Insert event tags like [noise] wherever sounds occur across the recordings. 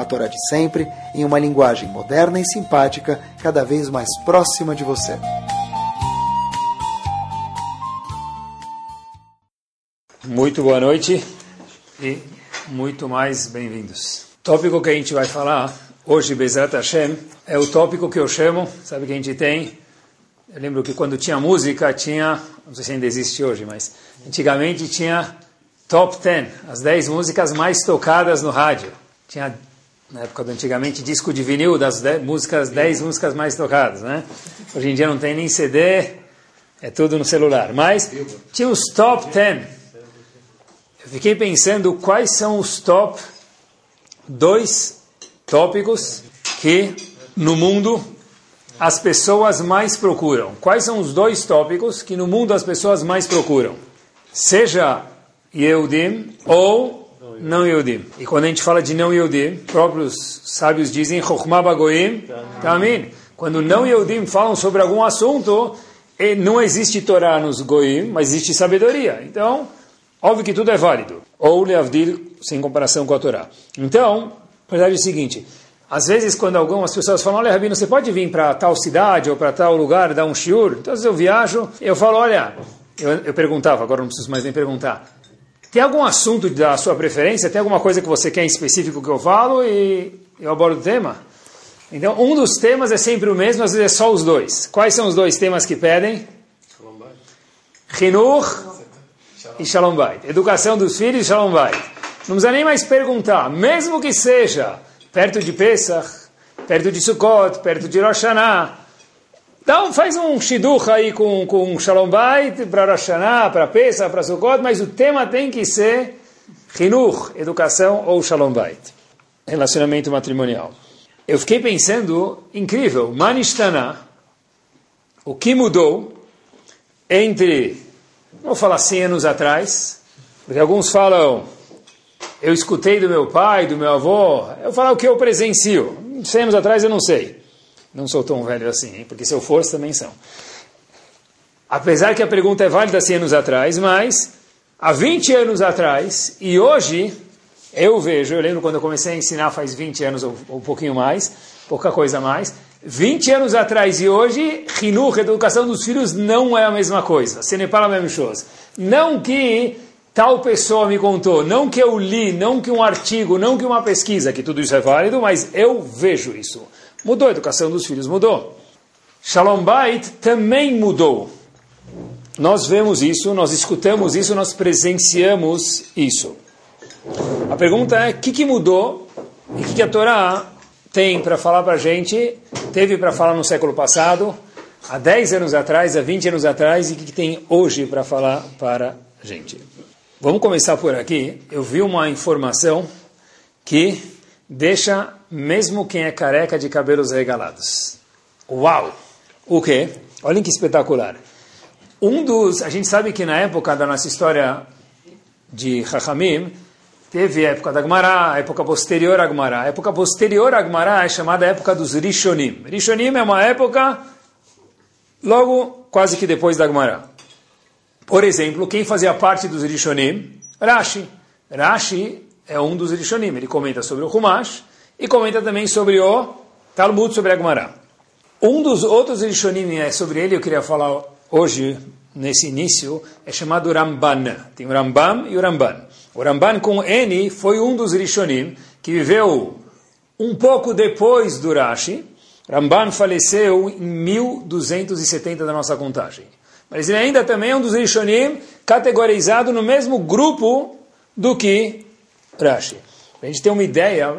a Torá de sempre, em uma linguagem moderna e simpática, cada vez mais próxima de você. Muito boa noite e muito mais bem-vindos. O tópico que a gente vai falar hoje, Bezrat Hashem, é o tópico que eu chamo, sabe que a gente tem? Eu lembro que quando tinha música, tinha, não sei se ainda existe hoje, mas antigamente tinha Top 10, as 10 músicas mais tocadas no rádio. Tinha na época do antigamente, disco de vinil das dez, músicas, 10 músicas mais tocadas, né? Hoje em dia não tem nem CD, é tudo no celular. Mas tinha os top 10. Eu fiquei pensando quais são os top dois tópicos que no mundo as pessoas mais procuram. Quais são os dois tópicos que no mundo as pessoas mais procuram? Seja Yehudim ou não Yehudim. E quando a gente fala de não Yehudim, próprios sábios dizem Chokhmah Bagoim Tamin. Quando não Yehudim falam sobre algum assunto, não existe Torá nos Goim, mas existe sabedoria. Então, óbvio que tudo é válido. Ou Leavdil, sem comparação com a Torá. Então, a verdade é o seguinte, às vezes, quando algumas pessoas falam, olha, Rabino, você pode vir para tal cidade ou para tal lugar dar um shiur? Então, às vezes eu viajo, eu falo, olha, eu, eu perguntava, agora não preciso mais nem perguntar. Tem algum assunto da sua preferência? Tem alguma coisa que você quer em específico que eu falo e eu abordo o tema? Então, um dos temas é sempre o mesmo, às vezes é só os dois. Quais são os dois temas que pedem? Hinur e Shalom Bait. Educação dos filhos e Shalom Bait. Não precisa nem mais perguntar, mesmo que seja perto de Pesach, perto de Sukkot, perto de Rosh Hashanah, então faz um shidduch aí com, com Shalom Bait, para Rosh Hashanah, para Pesach, para Sukkot, mas o tema tem que ser Hinuch, educação ou Shalom Bait, relacionamento matrimonial. Eu fiquei pensando, incrível, Manishtana, o que mudou entre, vou falar 100 anos atrás, porque alguns falam, eu escutei do meu pai, do meu avô, eu falo o que eu presencio, 100 anos atrás eu não sei. Não sou tão velho assim, hein? porque se eu fosse também são. Apesar que a pergunta é válida 100 anos atrás, mas há 20 anos atrás e hoje eu vejo, eu lembro quando eu comecei a ensinar faz 20 anos ou, ou um pouquinho mais, pouca coisa mais, 20 anos atrás e hoje, Hinur, educação dos filhos, não é a mesma coisa. Se a mesma coisa. Não que tal pessoa me contou, não que eu li, não que um artigo, não que uma pesquisa, que tudo isso é válido, mas eu vejo isso. Mudou a educação dos filhos, mudou. Shalom Bait também mudou. Nós vemos isso, nós escutamos isso, nós presenciamos isso. A pergunta é: o que, que mudou e o que, que a Torá tem para falar para a gente, teve para falar no século passado, há 10 anos atrás, há 20 anos atrás, e o que, que tem hoje para falar para a gente? Vamos começar por aqui. Eu vi uma informação que deixa mesmo quem é careca de cabelos regalados. Uau! O quê? Olhem que espetacular. Um dos, a gente sabe que na época da nossa história de Chachamim, teve a época da Gemara, a época posterior à Gemara. A época posterior à Gemara é chamada época dos Rishonim. Rishonim é uma época logo quase que depois da Gemara. Por exemplo, quem fazia parte dos Rishonim? Rashi. Rashi é um dos Rishonim. Ele comenta sobre o Humash e comenta também sobre o Talmud, sobre a Gemara. Um dos outros Rishonim, é sobre ele eu queria falar hoje, nesse início, é chamado Ramban. Tem o Rambam e o Ramban. O Ramban com N foi um dos Rishonim que viveu um pouco depois do Rashi. Ramban faleceu em 1270 da nossa contagem. Mas ele ainda também é um dos Rishonim categorizado no mesmo grupo do que Rashi. a gente ter uma ideia,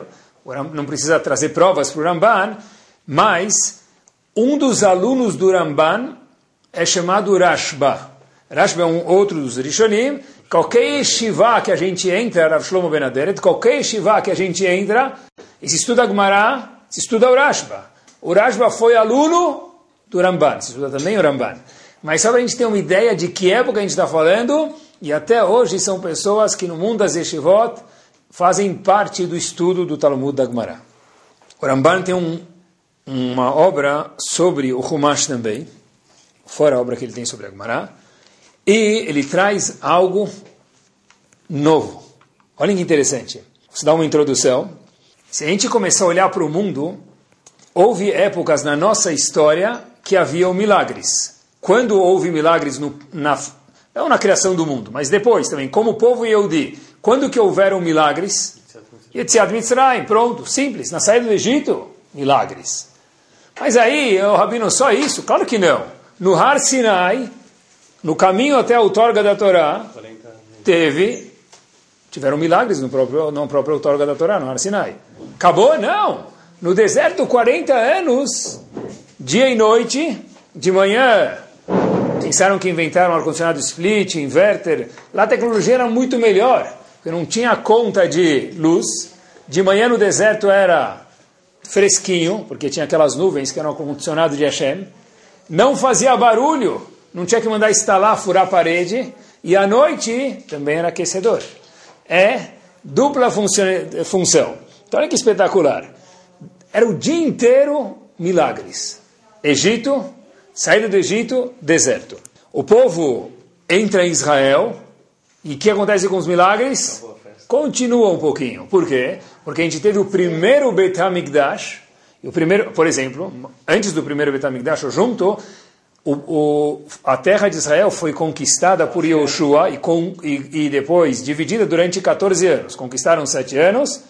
não precisa trazer provas para o Ramban, mas um dos alunos do Ramban é chamado Rashba. Rashba é um outro dos Rishonim. Qualquer yeshiva que a gente entra, Rav Shlomo Ben qualquer yeshiva que a gente entra, e se estuda Gemara, se estuda o Rashba. O Rashba foi aluno do Ramban, se estuda também o Ramban. Mas só para a gente ter uma ideia de que época a gente está falando, e até hoje são pessoas que no mundo das yeshivot fazem parte do estudo do Talmud da Gemara. O Ramban tem um, uma obra sobre o Humash também, fora a obra que ele tem sobre a Gemara, e ele traz algo novo. Olha que interessante. Vou dar uma introdução. Se a gente começar a olhar para o mundo, houve épocas na nossa história que haviam milagres. Quando houve milagres no, na, não na criação do mundo, mas depois também, como povo Yehudi, quando que houveram milagres? Yetziat Mitzrayim, pronto, simples, na saída do Egito, milagres. Mas aí, o Rabino, só isso? Claro que não. No Har Sinai, no caminho até a outorga da Torá, teve, tiveram milagres no próprio, no próprio outorga da Torá, no Har Sinai. Acabou? Não. No deserto, 40 anos, dia e noite, de manhã, pensaram que inventaram ar-condicionado split, inverter. Lá a tecnologia era muito melhor, porque não tinha conta de luz. De manhã no deserto era fresquinho, porque tinha aquelas nuvens que eram ar-condicionado de Hashem. Não fazia barulho, não tinha que mandar instalar, furar a parede. E à noite também era aquecedor. É dupla função. Então olha que espetacular. Era o dia inteiro milagres. Egito, saída do Egito, deserto. O povo entra em Israel e o que acontece com os milagres? Continua um pouquinho. Por quê? Porque a gente teve o primeiro Bet HaMikdash, e o primeiro, por exemplo, antes do primeiro Bet HaMikdash, junto, o, o, a terra de Israel foi conquistada por Yoshua e, com, e, e depois dividida durante 14 anos. Conquistaram sete anos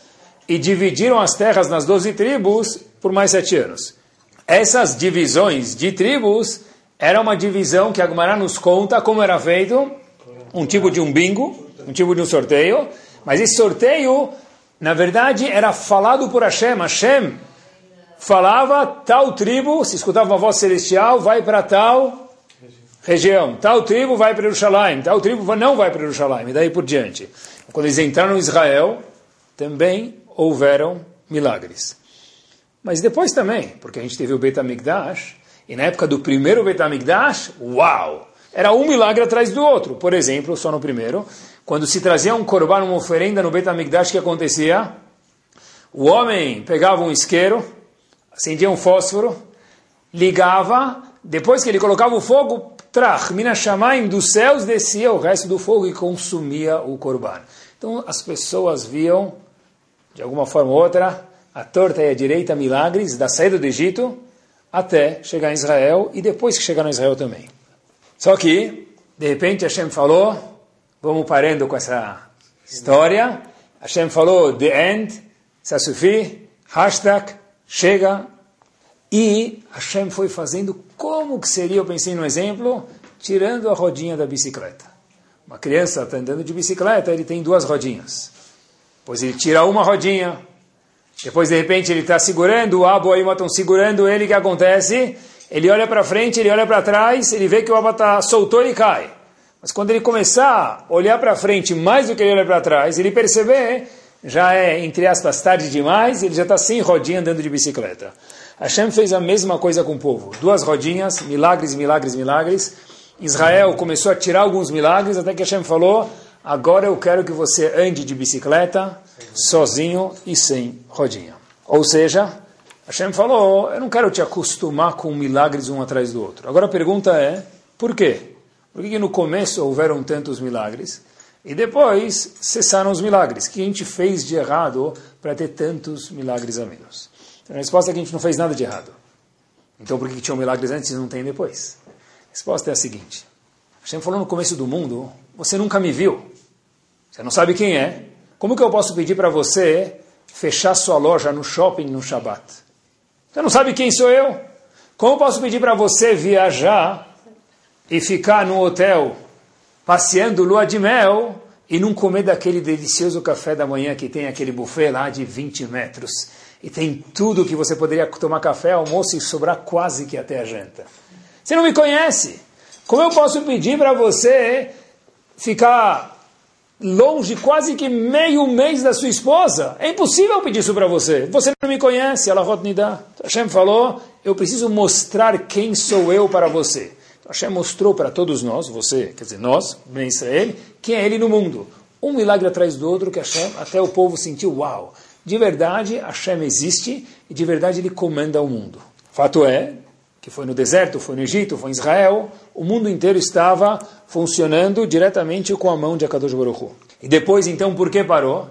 e dividiram as terras nas 12 tribos por mais sete anos. Essas divisões de tribos era uma divisão que a Gemara nos conta como era feito, um tipo de um bingo, um tipo de um sorteio, mas esse sorteio, na verdade, era falado por Hashem. Hashem falava, tal tribo, se escutava uma voz celestial, vai para tal região, tal tribo vai para Jerusalém, tal tribo não vai para Jerusalém, e daí por diante. Quando eles entraram em Israel, também houveram milagres. Mas depois também, porque a gente teve o Bet HaMikdash, e na época do primeiro Bet HaMikdash, uau! Era um milagre atrás do outro. Por exemplo, só no primeiro, quando se trazia um korban, uma oferenda no Bet HaMikdash, o que acontecia? O homem pegava um isqueiro, acendia um fósforo, ligava, depois que ele colocava o fogo, trach, minashamaim, dos céus descia o resto do fogo e consumia o korban. Então as pessoas viam, de alguma forma ou outra, a torta e a direita milagres da saída do Egito até chegar em Israel e depois que chegar em Israel também. Só que, de repente, Hashem falou, vamos parando com essa história, Hashem falou, the end, Sasufi, hashtag, chega, e Hashem foi fazendo como que seria, eu pensei no exemplo, tirando a rodinha da bicicleta. Uma criança está andando de bicicleta, ele tem duas rodinhas. Pois ele tira uma rodinha, depois, de repente, ele está segurando, o Abu Aima estão segurando ele, o que acontece? Ele olha para frente, ele olha para trás, ele vê que o Abu está soltou e cai. Mas quando ele começar a olhar para frente mais do que ele olha para trás, ele perceber, já é, entre aspas, tarde demais, ele já está sem rodinha andando de bicicleta. Hashem fez a mesma coisa com o povo. Duas rodinhas, milagres, milagres, milagres. Israel começou a tirar alguns milagres, até que Hashem falou, agora eu quero que você ande de bicicleta, sozinho e sem rodinha. Ou seja, Hashem falou, eu não quero te acostumar com milagres um atrás do outro. Agora a pergunta é, por quê? Por que no começo houveram tantos milagres e depois cessaram os milagres? O que a gente fez de errado para ter tantos milagres a menos? Então, a resposta é que a gente não fez nada de errado. Então por que tinham milagres antes e não tem depois? A resposta é a seguinte. Hashem falou no começo do mundo, você nunca me viu. Você não sabe quem é, como que eu posso pedir para você fechar sua loja no shopping no Shabat? Você não sabe quem sou eu? Como posso pedir para você viajar e ficar no hotel passeando lua de mel e não comer daquele delicioso café da manhã que tem aquele buffet lá de 20 metros e tem tudo que você poderia tomar café, almoço e sobrar quase que até a janta? Você não me conhece? Como eu posso pedir para você ficar longe quase que meio mês da sua esposa. É impossível pedir isso para você. Você não me conhece, ela Nidá. Hashem falou, eu preciso mostrar quem sou eu para você. Hashem mostrou para todos nós, você, quer dizer, nós, Ben Israel, quem é ele no mundo. Um milagre atrás do outro que Hashem, até o povo sentiu, uau, de verdade Hashem existe e de verdade ele comanda o mundo. Fato é que foi no deserto, foi no Egito, foi em Israel, o mundo inteiro estava funcionando diretamente com a mão de Akadosh Baruch. E depois, então, por que parou?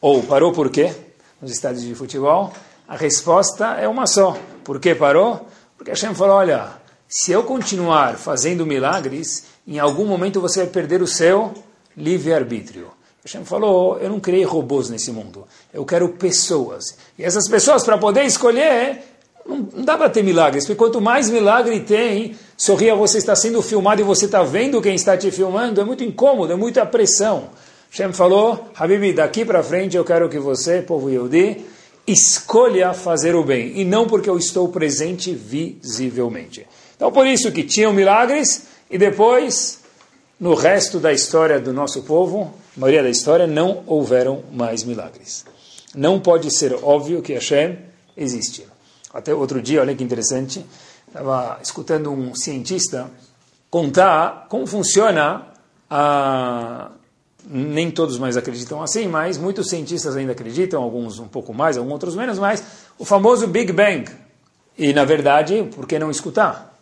Ou parou por quê? Nos estádios de futebol, a resposta é uma só. Por que parou? Porque Hashem falou, olha, se eu continuar fazendo milagres, em algum momento você vai perder o seu livre-arbítrio. Hashem falou, eu não criei robôs nesse mundo, eu quero pessoas. E essas pessoas, para poder escolher, não, dá para ter milagres, porque quanto mais milagre tem, sorria, você está sendo filmado e você está vendo quem está te filmando, é muito incômodo, é muita pressão. Shem falou, Habibi, daqui para frente eu quero que você, povo Yehudi, escolha fazer o bem, e não porque eu estou presente visivelmente. Então por isso que tinham milagres, e depois, no resto da história do nosso povo, maioria da história, não houveram mais milagres. Não pode ser óbvio que Hashem existe. Até outro dia, olha que interessante, estava escutando um cientista contar como funciona a. Nem todos mais acreditam assim, mas muitos cientistas ainda acreditam, alguns um pouco mais, alguns outros menos, mas o famoso Big Bang. E, na verdade, por que não escutar?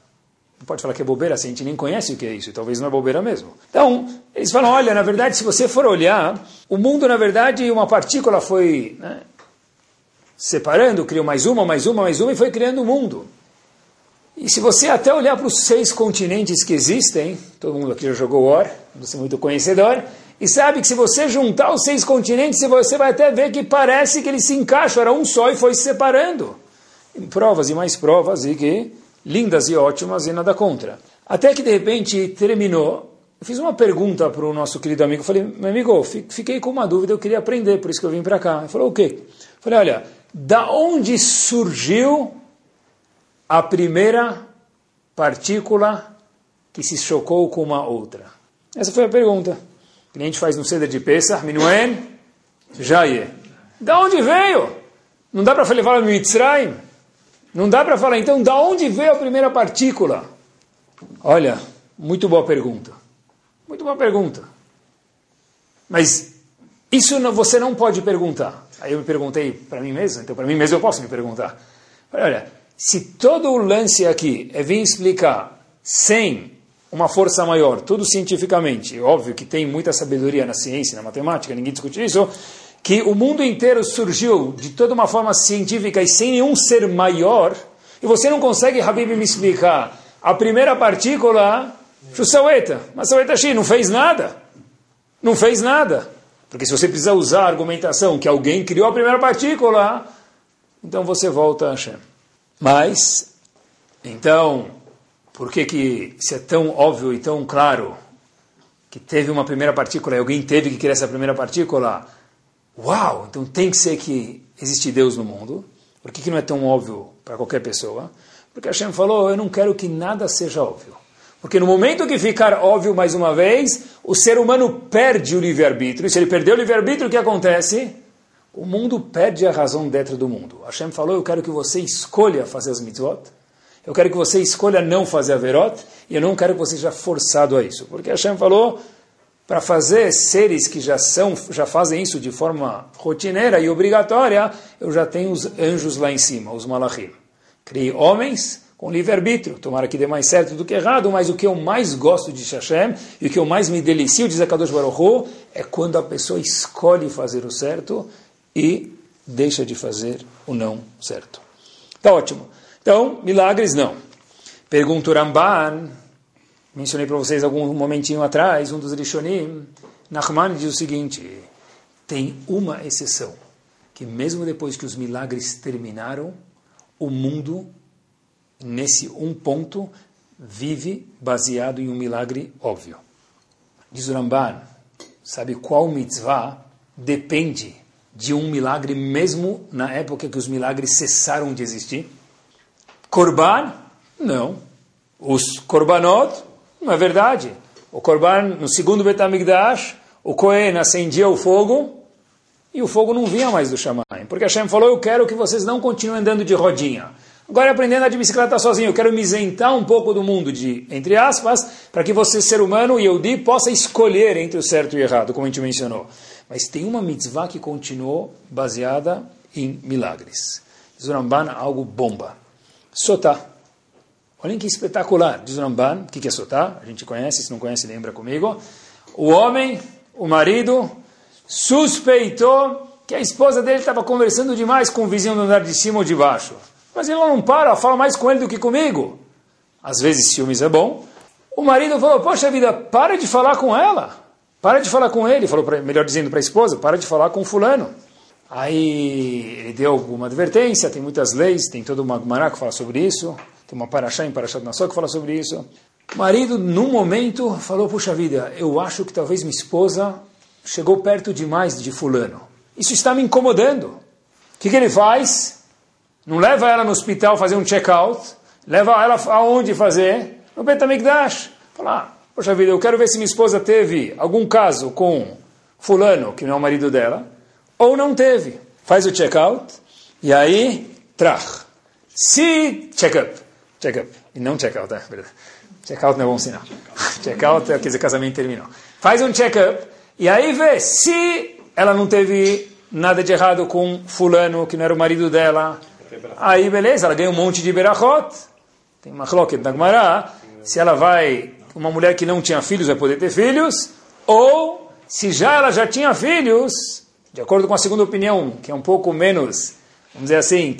Não pode falar que é bobeira, se a gente nem conhece o que é isso, e talvez não é bobeira mesmo. Então, eles falam, olha, na verdade, se você for olhar, o mundo, na verdade, uma partícula foi né, separando, criou mais uma, mais uma, mais uma e foi criando o um mundo. E se você até olhar para os seis continentes que existem, todo mundo aqui já jogou War, você é muito conhecedor, e sabe que se você juntar os seis continentes, você vai até ver que parece que eles se encaixam, era um só e foi se separando. Em provas e mais provas, e que lindas e ótimas e nada contra. Até que de repente terminou, eu fiz uma pergunta para o nosso querido amigo, falei, meu amigo, fiquei com uma dúvida, eu queria aprender, por isso que eu vim para cá. Ele falou, o quê? Eu falei, olha, da onde surgiu a primeira partícula que se chocou com uma outra? Essa foi a pergunta. O cliente faz no ceder de Pesach, Minuen, Jaye. Da onde veio? Não dá para falar Mitzrayim? Não dá para falar, então, da onde veio a primeira partícula? Olha, muito boa pergunta. Muito boa pergunta. Mas isso não, você não pode perguntar. Aí eu me perguntei para mim mesmo, então para mim mesmo eu posso me perguntar. Olha, se todo o lance aqui é vir explicar sem uma força maior, tudo cientificamente, óbvio que tem muita sabedoria na ciência, na matemática, ninguém discute isso, que o mundo inteiro surgiu de toda uma forma científica e sem nenhum ser maior, e você não consegue, Habib, me explicar a primeira partícula, Shusaweta, mas Saweta Shi não fez nada, não fez nada. Porque se você precisa usar a argumentação que alguém criou a primeira partícula, então você volta a Hashem. Mas, então, por que, que se é tão óbvio e tão claro que teve uma primeira partícula e alguém teve que criar essa primeira partícula? Uau! Então tem que ser que existe Deus no mundo. Por que, que não é tão óbvio para qualquer pessoa? Porque Hashem falou, eu não quero que nada seja óbvio. Porque no momento que ficar óbvio mais uma vez, o ser humano perde o livre-arbítrio. E se ele perder o livre-arbítrio, o que acontece? O mundo perde a razão dentro do mundo. Hashem falou, eu quero que você escolha fazer as mitzvot. Eu quero que você escolha não fazer a verot. E eu não quero que você seja forçado a isso. Porque Hashem falou, para fazer seres que já são, já fazem isso de forma rotineira e obrigatória, eu já tenho os anjos lá em cima, os malachim. Criei homens com livre-arbítrio. Tomara que dê mais certo do que errado, mas o que eu mais gosto de Hashem e o que eu mais me delicio, diz a Kadosh Baruch Hu, é quando a pessoa escolhe fazer o certo e deixa de fazer o não certo. Tá ótimo. Então, milagres não. Pergunta o Ramban, mencionei para vocês algum momentinho atrás, um dos Rishonim, Nachman diz o seguinte, tem uma exceção, que mesmo depois que os milagres terminaram, o mundo nesse um ponto, vive baseado em um milagre óbvio. Diz o Ramban, sabe qual mitzvah depende de um milagre mesmo na época que os milagres cessaram de existir? Korban? Não. Os korbanot? Não é verdade. O korban no segundo Betamigdash, o Cohen acendia o fogo e o fogo não vinha mais do Shamayim. Porque Hashem falou, eu quero que vocês não continuem andando de rodinha. Agora aprendendo a de bicicleta sozinho, eu quero me isentar um pouco do mundo de, entre aspas, para que você, ser humano, e eu di, possa escolher entre o certo e o errado, como a gente mencionou. Mas tem uma mitzvah que continuou baseada em milagres. Diz o Ramban, algo bomba. Sotá. Olhem que espetacular. Diz o Ramban, o que é Sotá? A gente conhece, se não conhece, lembra comigo. O homem, o marido, suspeitou que a esposa dele estava conversando demais com o vizinho do andar de cima ou de baixo. Mas ele não para, fala mais com ele do que comigo. Às vezes ciúmes é bom. O marido falou, poxa vida, para de falar com ela. Para de falar com ele. Falou, pra, melhor dizendo para a esposa, para de falar com fulano. Aí ele deu alguma advertência, tem muitas leis, tem todo uma Gemara que fala sobre isso. Tem uma Paraxá em Parashat Nassau que fala sobre isso. O marido, num momento, falou, puxa vida, eu acho que talvez minha esposa chegou perto demais de fulano. Isso está me incomodando. O que, que ele faz? Não leva ela no hospital fazer um check-out, leva ela aonde fazer? No Betamigdash. Fala, ah, poxa vida, eu quero ver se minha esposa teve algum caso com fulano, que não é o marido dela, ou não teve. Faz o check-out, e aí, trach. Se, check-up, check-up, e não check-out, é verdade. Check-out não é bom sinal. [laughs] Check-out é casamento terminou. Faz um check-up, e aí vê se ela não teve nada de errado com fulano, que não era o marido dela, Aí, beleza, ela ganha um monte de berachot. Tem uma chloket na Gemara. Se ela vai, uma mulher que não tinha filhos vai poder ter filhos. Ou, se já ela já tinha filhos, de acordo com a segunda opinião, que é um pouco menos, vamos dizer assim,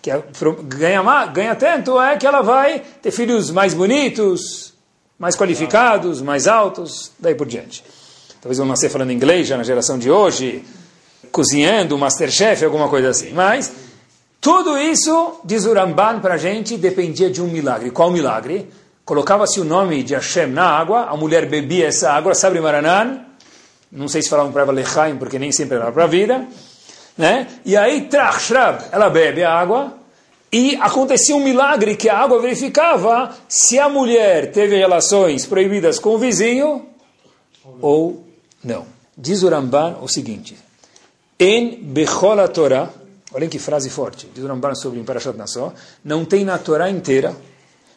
que é, ganha, ganha tanto, é que ela vai ter filhos mais bonitos, mais qualificados, mais altos, daí por diante. Talvez vão nascer falando inglês já na geração de hoje, cozinhando, masterchef, alguma coisa assim. Mas tudo isso, diz o Ramban para a gente, dependia de um milagre. Qual milagre? Colocava-se o nome de Hashem na água, a mulher bebia essa água, sabe Maranan? Não sei se falavam para Lechaim, porque nem sempre era para a vida. Né? E aí, trach, shrab, ela bebe a água, e acontecia um milagre que a água verificava se a mulher teve relações proibidas com o vizinho ou não. Diz o Ramban o seguinte: En Bechol Torah, Olhem que frase forte. Diz o Ramban sobre o Parashat Nassau. Não tem na Torá inteira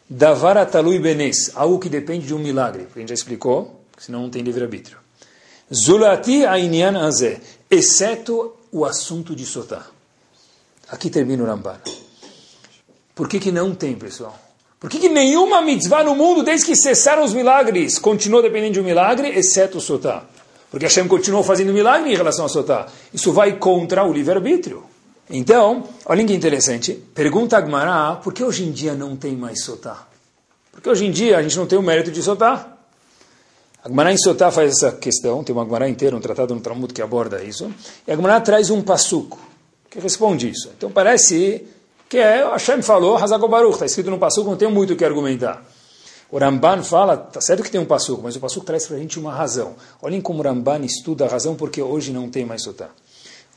Davar atalui benes, algo que depende de um milagre. Porque a gente já explicou, senão não tem livre-arbítrio. Zulati ainian azé, exceto o assunto de Sotá. Aqui termina o Ramban. Por que, que não tem, pessoal? Por que, que nenhuma mitzvah no mundo, desde que cessaram os milagres, continuou dependendo de um milagre, exceto o Sotá? Porque Hashem continuou fazendo milagre em relação a Sotá. Isso vai contra o livre-arbítrio. Então, olha que interessante. Pergunta a Agmará, por que hoje em dia não tem mais sotá? Porque hoje em dia a gente não tem o mérito de sotá. Agmará em sotá faz essa questão, tem uma Agmará inteira, um tratado no Talmud que aborda isso. E Agmará traz um passuco que responde isso. Então parece que é, Hashem falou, Hazagobaruch, está escrito no passuco, não tem muito o que argumentar. O Ramban fala, tá certo que tem um passuco, mas o passuco traz para a gente uma razão. Olhem como o Ramban estuda a razão porque hoje não tem mais sotá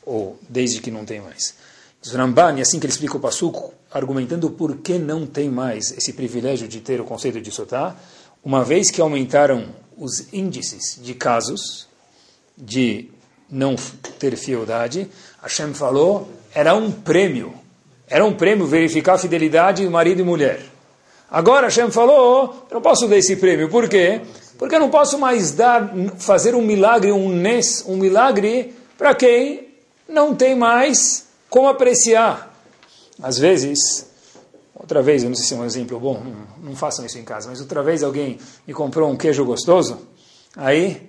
ou desde que não tem mais. Diz Ramban, e assim que ele explica o Passuco, argumentando por que não tem mais esse privilégio de ter o conceito de Sotá, uma vez que aumentaram os índices de casos de não ter fieldade, Hashem falou, era um prêmio, era um prêmio verificar a fidelidade do marido e mulher. Agora Hashem falou, eu não posso dar esse prêmio, por quê? Porque eu não posso mais dar, fazer um milagre, um nes, um milagre para quem não tem mais como apreciar. Às vezes, outra vez, eu não sei se é um exemplo bom, não, não façam isso em casa, mas outra vez alguém me comprou um queijo gostoso, aí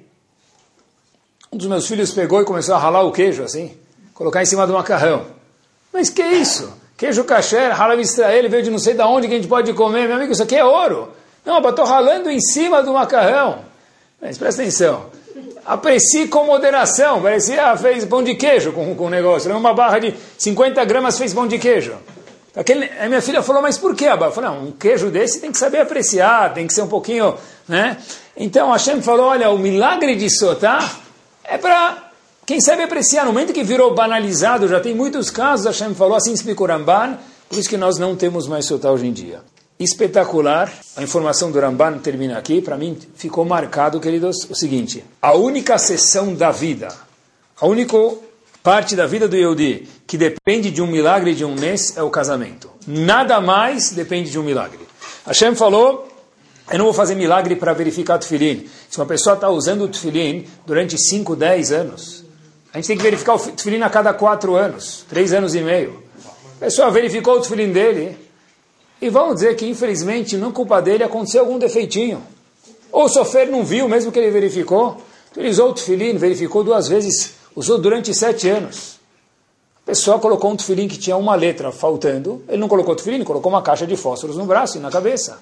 um dos meus filhos pegou e começou a ralar o queijo assim, colocar em cima do macarrão. Mas que isso? Queijo kasher, rala Israel, veio de não sei de onde que a gente pode comer. Meu amigo, isso aqui é ouro. Não, mas estou ralando em cima do macarrão. Mas presta atenção aprecie com moderação. Parecia, fez pão de queijo com, o negócio. Uma barra de 50 gramas fez pão de queijo. Aquele, a minha filha falou, mas por que, Abba? Eu falei, não, um queijo desse tem que saber apreciar, tem que ser um pouquinho, né? Então Hashem falou, olha, o milagre de Sotá é para quem sabe apreciar. No momento que virou banalizado, já tem muitos casos, Hashem falou, assim explicou Ramban, por isso que nós não temos mais Sotá hoje em dia. espetacular. A informação do Ramban termina aqui. Para mim ficou marcado, queridos, o seguinte: a única sessão da vida, a única parte da vida do Yehudi que depende de um milagre de um mês é o casamento. Nada mais depende de um milagre. Hashem falou: eu não vou fazer milagre para verificar o tefilim. Se uma pessoa está usando o tefilim durante 5, 10 anos, a gente tem que verificar o tefilim a cada 4 anos, 3 anos e meio. A pessoa verificou o tefilim dele, e vamos dizer que, infelizmente, não culpa dele, aconteceu algum defeitinho. Ou o sofer não viu, mesmo que ele verificou. Usou o tefilim, verificou duas vezes, usou durante sete anos. A pessoa colocou um tefilim que tinha uma letra faltando. Ele não colocou tefilim, colocou uma caixa de fósforos no braço e na cabeça.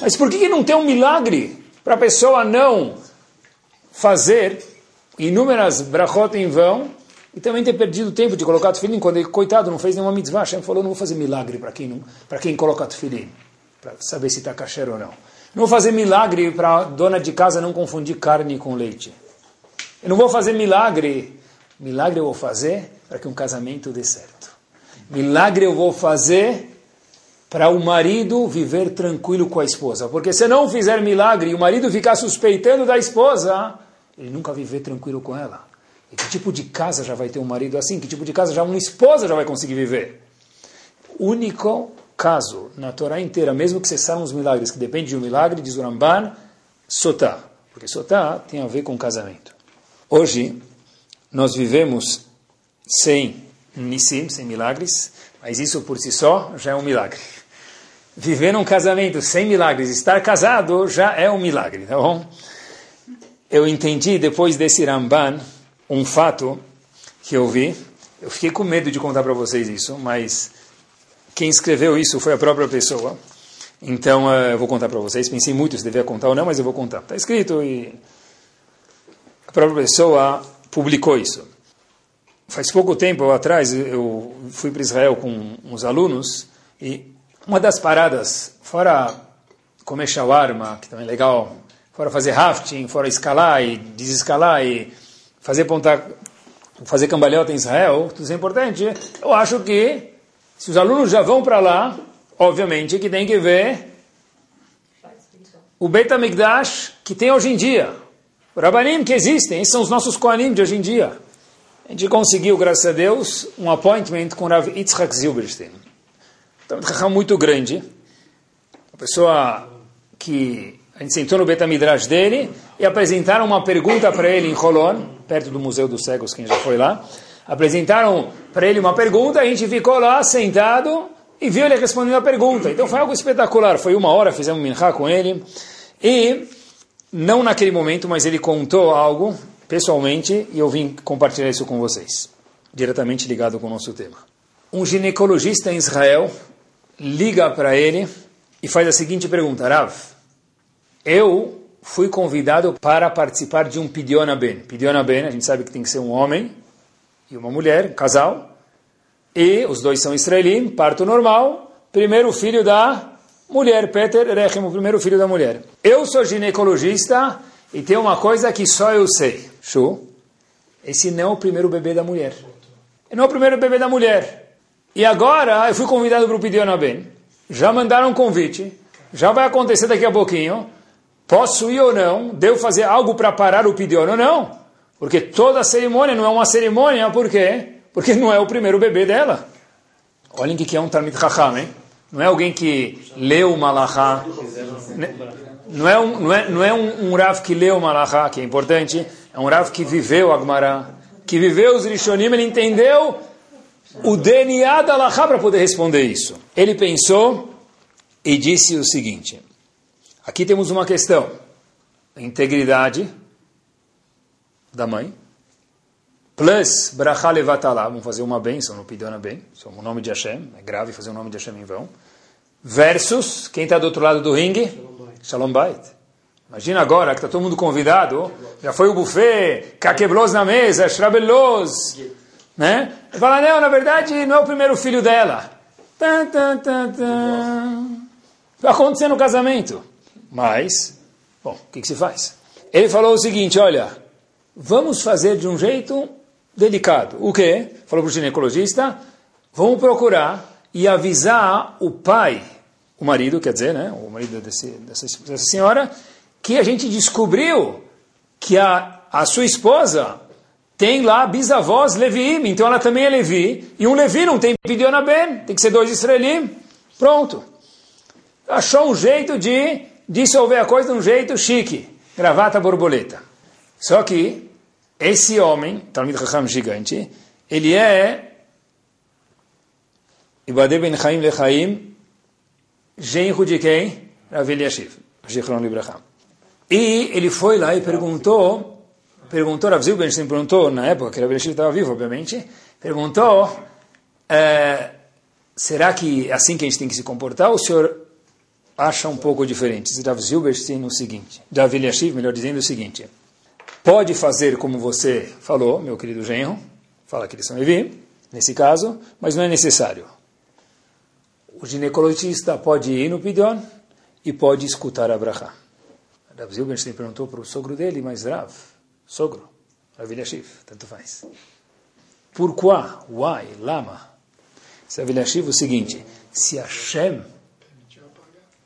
Mas por que, não tem um milagre para a pessoa não fazer inúmeras brachot em vão e também ter perdido tempo de colocar tefilim quando ele, coitado, não fez nenhuma mitzvah. Hashem falou, não vou fazer milagre para quem, não, quem coloca tefilim, para saber se está kasher ou não. Não vou fazer milagre para dona de casa não confundir carne com leite. Eu não vou fazer milagre. Milagre eu vou fazer para que um casamento dê certo. Milagre eu vou fazer para o marido viver tranquilo com a esposa. Porque se não fizer milagre e o marido ficar suspeitando da esposa, ele nunca viver tranquilo com ela. E que tipo de casa já vai ter um marido assim? Que tipo de casa já uma esposa já vai conseguir viver? Único caso na Torá inteira, mesmo que cessaram os milagres, que depende de um milagre, diz o Ramban, Sotá. Porque Sotá tem a ver com casamento. Hoje, nós vivemos sem Nissim, sem milagres, mas isso por si só já é um milagre. Viver num casamento sem milagres, estar casado, já é um milagre, tá bom? Eu entendi depois desse Ramban um fato que eu vi. Eu fiquei com medo de contar para vocês isso, mas quem escreveu isso foi a própria pessoa. Então uh, eu vou contar para vocês. Pensei muito se devia contar ou não, mas eu vou contar. Está escrito e própria pessoa publicou isso. Faz pouco tempo atrás eu fui para Israel com uns alunos e uma das paradas, fora comer shawarma, que também é legal, fora fazer rafting, fora escalar e desescalar e fazer ponta, fazer cambalhota em Israel, tudo isso é importante. Eu acho que se os alunos já vão para lá, obviamente que tem que ver o Beit HaMikdash que tem hoje em dia. Rabanim que existem, esses são os nossos Kohanim de hoje em dia. A gente conseguiu, graças a Deus, um appointment com o Rav Yitzhak Zilberstein. Então, um muito grande. Uma pessoa que a gente sentou no Betamidrash dele e apresentaram uma pergunta para ele em Holon, perto do Museu dos Cegos, quem já foi lá. Apresentaram para ele uma pergunta, a gente ficou lá sentado e viu ele respondendo a pergunta. Então foi algo espetacular. Foi uma hora, fizemos um minhá com ele. E, não naquele momento, mas ele contou algo pessoalmente e eu vim compartilhar isso com vocês, diretamente ligado com o nosso tema. Um ginecologista em Israel liga para ele e faz a seguinte pergunta: Rav, eu fui convidado para participar de um Pidiona Ben. Pidiona Ben, a gente sabe que tem que ser um homem e uma mulher, um casal. E os dois são israelim, parto normal. Primeiro filho da mulher, Peter Rechem, o primeiro filho da mulher. Eu sou ginecologista e tem uma coisa que só eu sei. Shu, esse não é o primeiro bebê da mulher. Não é o primeiro bebê da mulher. E agora eu fui convidado para o Pidiona Ben. Já mandaram um convite. Já vai acontecer daqui a pouquinho. Posso ir ou não? Devo fazer algo para parar o pedido ou não? Porque toda cerimônia não é uma cerimônia, por quê? Porque não é o primeiro bebê dela. Olhem o que é um Talmid Chacham, hein? Não é alguém que leu o Malachá. Não é um, não é, não é um, um Rav que leu o Malachá, que é importante. É um Rav que viveu a Gemara, que viveu os Rishonim, ele entendeu o DNA da Alachá para poder responder isso. Ele pensou e disse o seguinte... Aqui temos uma questão. Integridade da mãe. Plus, bracha levatalá. Vamos fazer uma bênção no Pidona bem. O nome de Hashem. É grave fazer o nome de Hashem em vão. Versus, quem está do outro lado do ringue? Shalom Bait. Imagina agora que está todo mundo convidado. Já foi o buffet, kakeblos na mesa, shrabelos. Né? Fala, não, na verdade não é o primeiro filho dela. Tan, tan, tan, tan. No casamento. Mas, bom, o que, que se faz? Ele falou o seguinte, olha, vamos fazer de um jeito delicado. O quê? Falou para o ginecologista, vamos procurar e avisar o pai o marido, quer dizer, né, o marido desse, dessa, dessa senhora, que a gente descobriu que a, a sua esposa tem lá bisavós Levi, então ela também é Levi, e um Levi não tem Pidiona Ben, tem que ser dois Israelim, pronto. Achou um jeito de dissolver a coisa de um jeito chique, gravata borboleta. Só que esse homem, Talmud Chacham gigante, ele é Ibadeh Ben Chaim Lechaim, genro de quem? Rav Eliashiv, Zichron Libracham. E ele foi lá e perguntou, perguntou, Rav Zilbenstein perguntou, na época que Rav Eliashiv estava vivo, obviamente, perguntou, é, será que é assim que a gente tem que se comportar, ou o senhor acha um pouco diferente? Rav Zilberstein o seguinte, Rav Eliashiv, melhor dizendo, o seguinte, pode fazer como você falou, meu querido genro, fala que eles são Levi, nesse caso, mas não é necessário. O ginecologista pode ir no Pidyon e pode escutar a Bracha. Rav Zilberstein perguntou para o sogro dele, mas Rav, sogro, Rav Eliashiv, tanto faz. Pourquoi? Why? Lama? Rav Eliashiv, o seguinte, se Hashem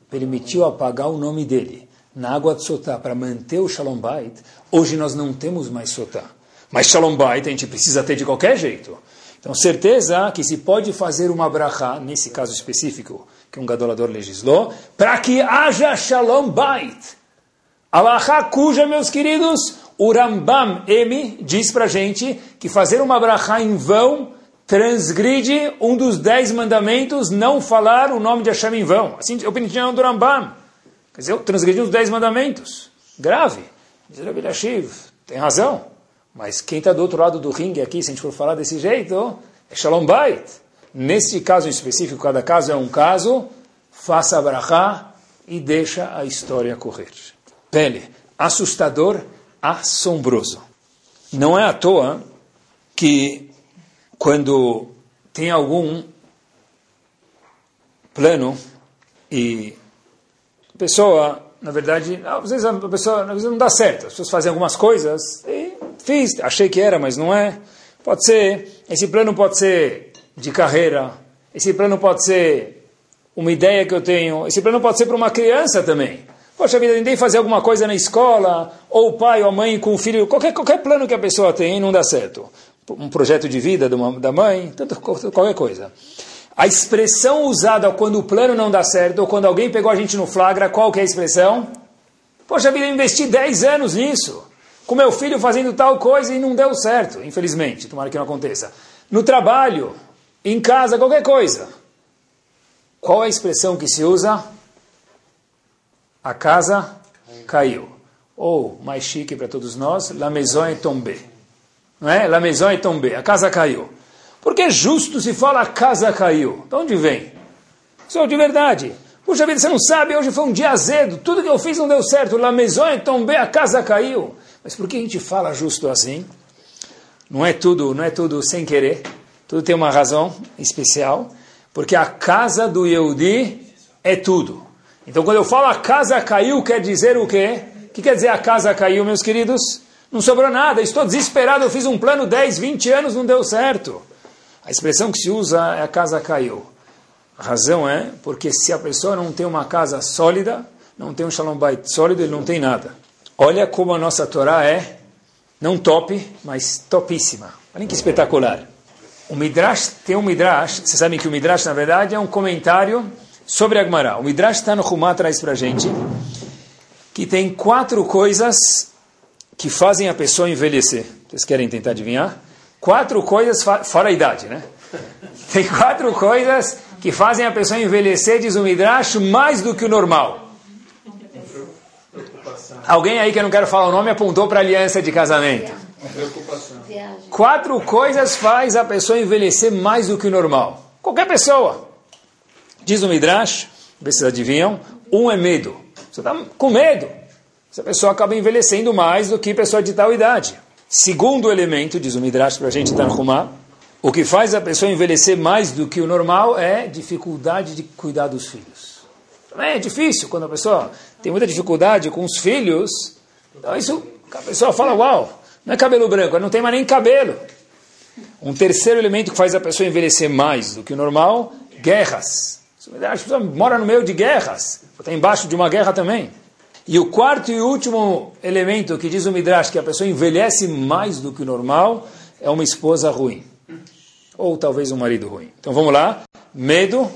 permitiu apagar o nome dele na água de Sotá para manter o Shalom Bait, hoje nós não temos mais Sotá. Mas Shalom Bait a gente precisa ter de qualquer jeito. Então, certeza que se pode fazer uma brachá, nesse caso específico, que um gadolador legislou, para que haja shalom bait. Alahá cuja, meus queridos, o Rambam M diz para gente que fazer uma brachá em vão transgride um dos dez mandamentos, não falar o nome de Hashem em vão. Assim o opinião do Rambam. Quer dizer, transgredir os dez mandamentos. Grave. Diz Lashiv, tem razão. Mas quem está do outro lado do ringue aqui, se a gente for falar desse jeito, é Shalom Bait. Neste caso em específico, cada caso é um caso, faça a brachá e deixa a história correr. Pele, assustador, assombroso. Não é à toa que quando tem algum plano e pessoa, na verdade, às vezes a pessoa às vezes não dá certo, as pessoas fazem algumas coisas e Fiz, achei que era, mas não é. Pode ser, esse plano pode ser de carreira, esse plano pode ser uma ideia que eu tenho, esse plano pode ser para uma criança também. Poxa vida, tentei fazer alguma coisa na escola, ou o pai ou a mãe com o filho, qualquer, qualquer plano que a pessoa tem não dá certo. Um projeto de vida uma, da mãe, tanto, qualquer coisa. A expressão usada quando o plano não dá certo, ou quando alguém pegou a gente no flagra, qual que é a expressão? Poxa vida, eu investi 10 anos nisso com meu filho fazendo tal coisa e não deu certo, infelizmente, tomara que não aconteça. No trabalho, em casa, qualquer coisa. Qual é a expressão que se usa? A casa caiu. Ou, mais chique para todos nós, la maison est tombée. Não é? La maison est tombée. A casa caiu. Porque justo se fala a casa caiu. De onde vem? Sou de verdade. Puxa vida, você não sabe, hoje foi um dia azedo, tudo que eu fiz não deu certo. La maison tombée, a casa caiu. Mas por que a gente fala justo assim? Não é tudo, não é tudo sem querer. Tudo tem uma razão especial, porque a casa do Yehudi é tudo. Então, quando eu falo a casa caiu, quer dizer o quê? O que quer dizer a casa caiu, meus queridos? Não sobrou nada, estou desesperado, eu fiz um plano 10, 20 anos, não deu certo. A expressão que se usa é a casa caiu. A razão é porque se a pessoa não tem uma casa sólida, não tem um shalom bait sólido, ele não tem nada. Olha como a nossa Torá é, não top, mas topíssima. Olha que espetacular. O Midrash tem um Midrash, vocês sabem que o Midrash, na verdade, é um comentário sobre a Gemara. O Midrash está no Rumá, traz para gente, que tem quatro coisas que fazem a pessoa envelhecer. Vocês querem tentar adivinhar? Quatro coisas, fora a idade, né? [laughs] Tem quatro coisas que fazem a pessoa envelhecer, diz o Midrash, mais do que o normal. Alguém aí que eu não quero falar o nome apontou para aliança de casamento. Quatro coisas faz a pessoa envelhecer mais do que o normal. Qualquer pessoa. Diz o Midrash, vocês adivinham, um é medo. Você está com medo. Essa pessoa acaba envelhecendo mais do que pessoa de tal idade. Segundo elemento, diz o Midrash para a gente arrumar, o que faz a pessoa envelhecer mais do que o normal é dificuldade de cuidar dos filhos. É difícil quando a pessoa tem muita dificuldade com os filhos. Então isso, a pessoa fala, uau, não é cabelo branco, não tem mais nem cabelo. Um terceiro elemento que faz a pessoa envelhecer mais do que o normal, guerras. A pessoa mora no meio de guerras, está embaixo de uma guerra também. E o quarto e último elemento que diz o Midrash que a pessoa envelhece mais do que o normal é uma esposa ruim. Ou talvez um marido ruim. Então vamos lá. Medo,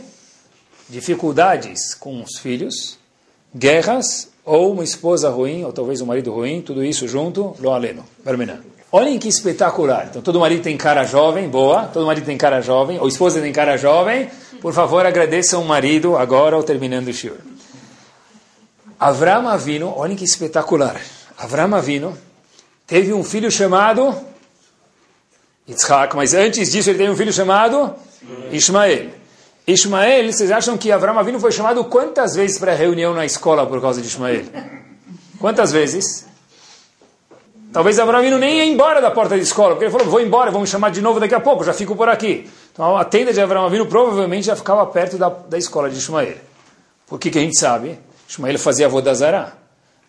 dificuldades com os filhos, guerras, ou uma esposa ruim, ou talvez um marido ruim, tudo isso junto, lo aleno, Olhem que espetacular. Então, todo marido tem cara jovem, boa. Todo marido tem cara jovem, ou esposa tem cara jovem. Por favor, agradeçam o marido agora ou terminando o shiur. Avram Avino, olhem que espetacular. Avram Avino teve um filho chamado Yitzhak, mas antes disso ele teve um filho chamado Ismael. Ismael, vocês acham que Avram Avino foi chamado quantas vezes para a reunião na escola por causa de Ismael? Quantas vezes? Talvez Avramino nem ia embora da porta da escola, porque ele falou, vou embora, vão me chamar de novo daqui a pouco, já fico por aqui. Então a tenda de Avramino provavelmente já ficava perto da, da escola de Ismael. Por que, que a gente sabe? Ismael fazia Vodazara.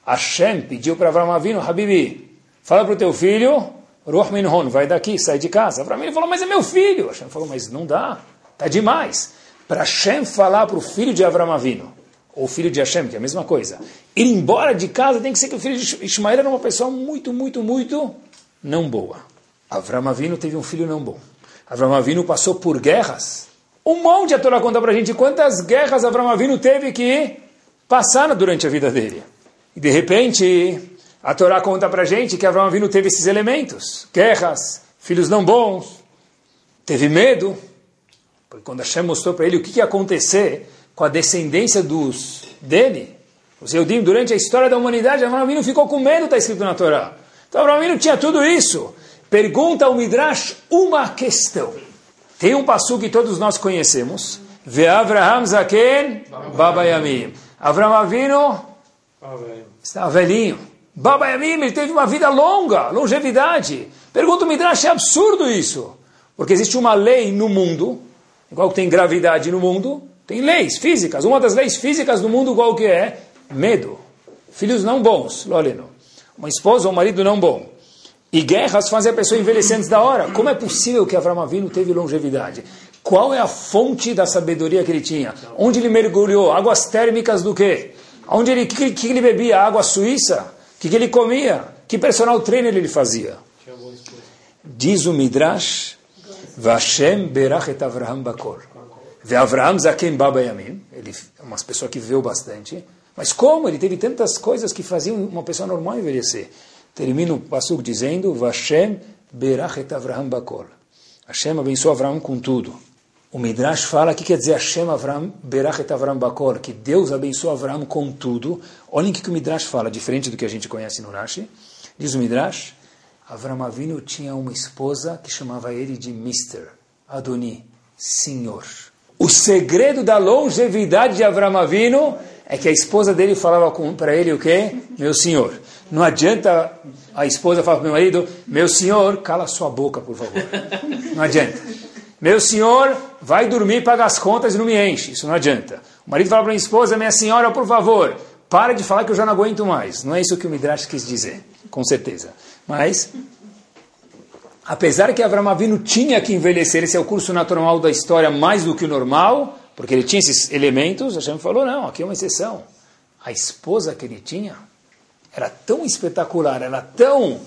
Hashem pediu para Avramino, Habibi, fala para o teu filho, Ruach Minhon, vai daqui, sai de casa. Avramino falou, mas é meu filho. Hashem falou, mas não dá, tá demais. Para Hashem falar para o filho de Avramavino, ou filho de Hashem, que é a mesma coisa. Ir embora de casa tem que ser que o filho de Ismael era uma pessoa muito, muito, muito não boa. Avram Avinu teve um filho não bom. Avram Avinu passou por guerras. Um monte a Torá conta para a gente quantas guerras Avram Avinu teve que passar durante a vida dele. E de repente, a Torá conta para gente que Avram Avinu teve esses elementos. Guerras, filhos não bons, teve medo. Porque quando Hashem mostrou para ele o que ia acontecer com a descendência dos dele, os Eudim, durante a história da humanidade, Avraham ficou com medo, está escrito na Torá. Então Avraham tinha tudo isso. Pergunta ao Midrash uma questão. Tem um passo que todos nós conhecemos. Ve Avraham Zaken Babayamim. Avraham Avinu está velhinho. Babayamim, ele teve uma vida longa, longevidade. Pergunta o Midrash, é absurdo isso. Porque existe uma lei no mundo, igual que tem gravidade no mundo, tem leis físicas. Uma das leis físicas do mundo qual que é? Medo. Filhos não bons, Loleno. Uma esposa ou um marido não bom. E guerras fazem a pessoa envelhecer antes da hora. Como é possível que Avram Avinu teve longevidade? Qual é a fonte da sabedoria que ele tinha? Onde ele mergulhou? Águas térmicas do quê? Onde ele, que, que ele bebia? Água suíça? O que, que ele comia? Que personal trainer ele fazia? Diz o Midrash, Vashem berachet Avraham bakor. Ve Avraham Zaken Baba Yamim, ele é uma pessoa que viveu bastante, mas como ele teve tantas coisas que faziam uma pessoa normal envelhecer? Termina o Passuk dizendo, Vashem Berachet Avraham Bakol. Hashem abençoou Avraham com tudo. O Midrash fala, que quer dizer Hashem Avraham Berachet Avraham Bakol? Que Deus abençoou Avraham com tudo. Olhem o que o Midrash fala, diferente do que a gente conhece no Rashi. Diz o Midrash, Avraham Avinu tinha uma esposa que chamava ele de Mister, Adoni, Senhor. O segredo da longevidade de Avram Avinu é que a esposa dele falava para ele o quê? Meu senhor. Não adianta a esposa falar para o meu marido, meu senhor, cala sua boca, por favor. Não adianta. Meu senhor, vai dormir, paga as contas e não me enche. Isso não adianta. O marido fala para a esposa, minha senhora, por favor, para de falar que eu já não aguento mais. Não é isso que o Midrash quis dizer, com certeza. Mas apesar que Avram Avinu tinha que envelhecer, esse é o curso natural da história mais do que o normal, porque ele tinha esses elementos, Hashem falou, não, aqui é uma exceção. A esposa que ele tinha era tão espetacular, era tão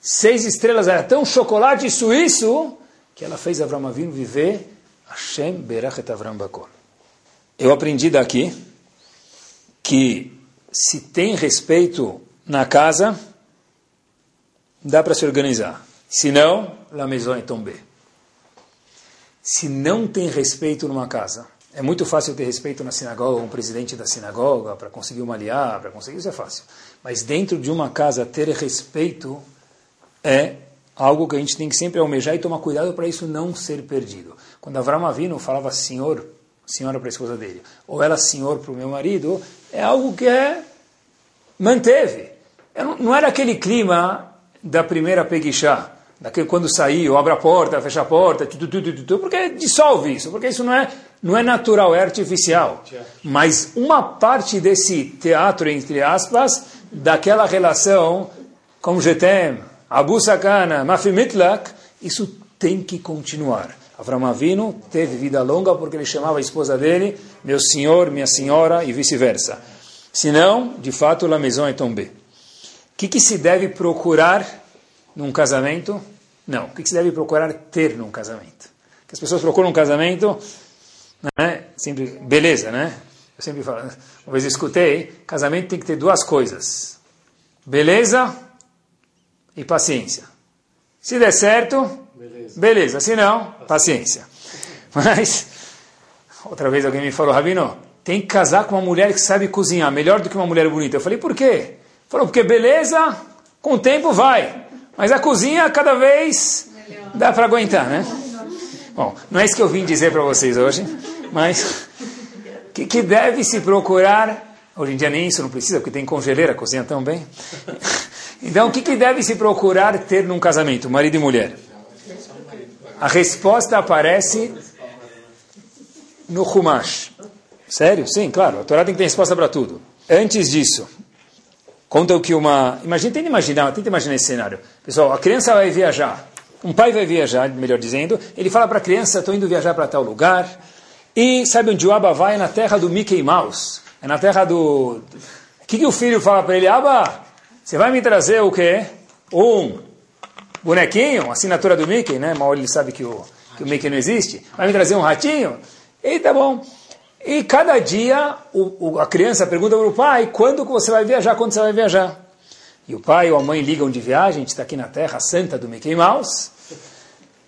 seis estrelas, era tão chocolate suíço, que ela fez Avram Avinu viver Hashem Berachet Avram Bakor. Eu aprendi daqui que se tem respeito na casa, dá para se organizar. Se não, la maison est tombée. Se não tem respeito numa casa, é muito fácil ter respeito na sinagoga, um presidente da sinagoga, para conseguir uma aliá, para conseguir isso é fácil. Mas dentro de uma casa, ter respeito é algo que a gente tem que sempre almejar e tomar cuidado para isso não ser perdido. Quando Avram Avinu falava senhor, senhora para a esposa dele, ou ela senhor para o meu marido, é algo que é, manteve. Não, não era aquele clima da primeira peguichá, daquele quando sair, ou abre a porta, fecha a porta, tudo, tudo, tudo, porque dissolve isso, porque isso não é, não é natural, é artificial. Mas uma parte desse teatro, entre aspas, daquela relação, como Getem, Abu Sakana, Mafimitlak, isso tem que continuar. Avram Avinu teve vida longa porque ele chamava a esposa dele meu senhor, minha senhora e vice-versa. Senão, de fato, la maison est tombée. O que, que se deve procurar num casamento? Não. O que, que se deve procurar ter num casamento? Que as pessoas procuram um casamento, né? Sempre, beleza, né? Eu sempre falo, uma vez escutei, casamento tem que ter duas coisas. Beleza e paciência. Se der certo, beleza. beleza. Se não, paciência. [laughs] Mas, outra vez alguém me falou, Rabino, tem que casar com uma mulher que sabe cozinhar, melhor do que uma mulher bonita. Eu falei, por quê? Falou, porque beleza, com o tempo vai. Mas a cozinha, cada vez, melhor. dá para aguentar, né? Bom, não é isso que eu vim dizer para vocês hoje, mas que, que deve se procurar Hoje em dia nem isso não precisa, porque tem congeleira, cozinha tão bem. Então, o que, que deve se procurar ter num casamento, marido e mulher? A resposta aparece no Humash. Sério? Sim, claro. A Torá tem que ter resposta para tudo. Antes disso, conta o que uma... Imagina, tenta imaginar, tenta imaginar esse cenário. Pessoal, a criança vai viajar. Um pai vai viajar, melhor dizendo. Ele fala para a criança, estou indo viajar para tal lugar. E sabe onde o Abba vai? É na terra do Mickey Mouse. É na terra do... O que, que o filho fala para ele? Abba, você vai me trazer o quê? Um bonequinho, assinatura do Mickey, né? Mal ele sabe que o, que o Mickey não existe. Vai me trazer um ratinho? E tá bom. E cada dia o, o, a criança pergunta para o pai, quando você vai viajar, quando você vai viajar? E o pai ou a mãe ligam de viagem, a gente está aqui na terra santa do Mickey Mouse.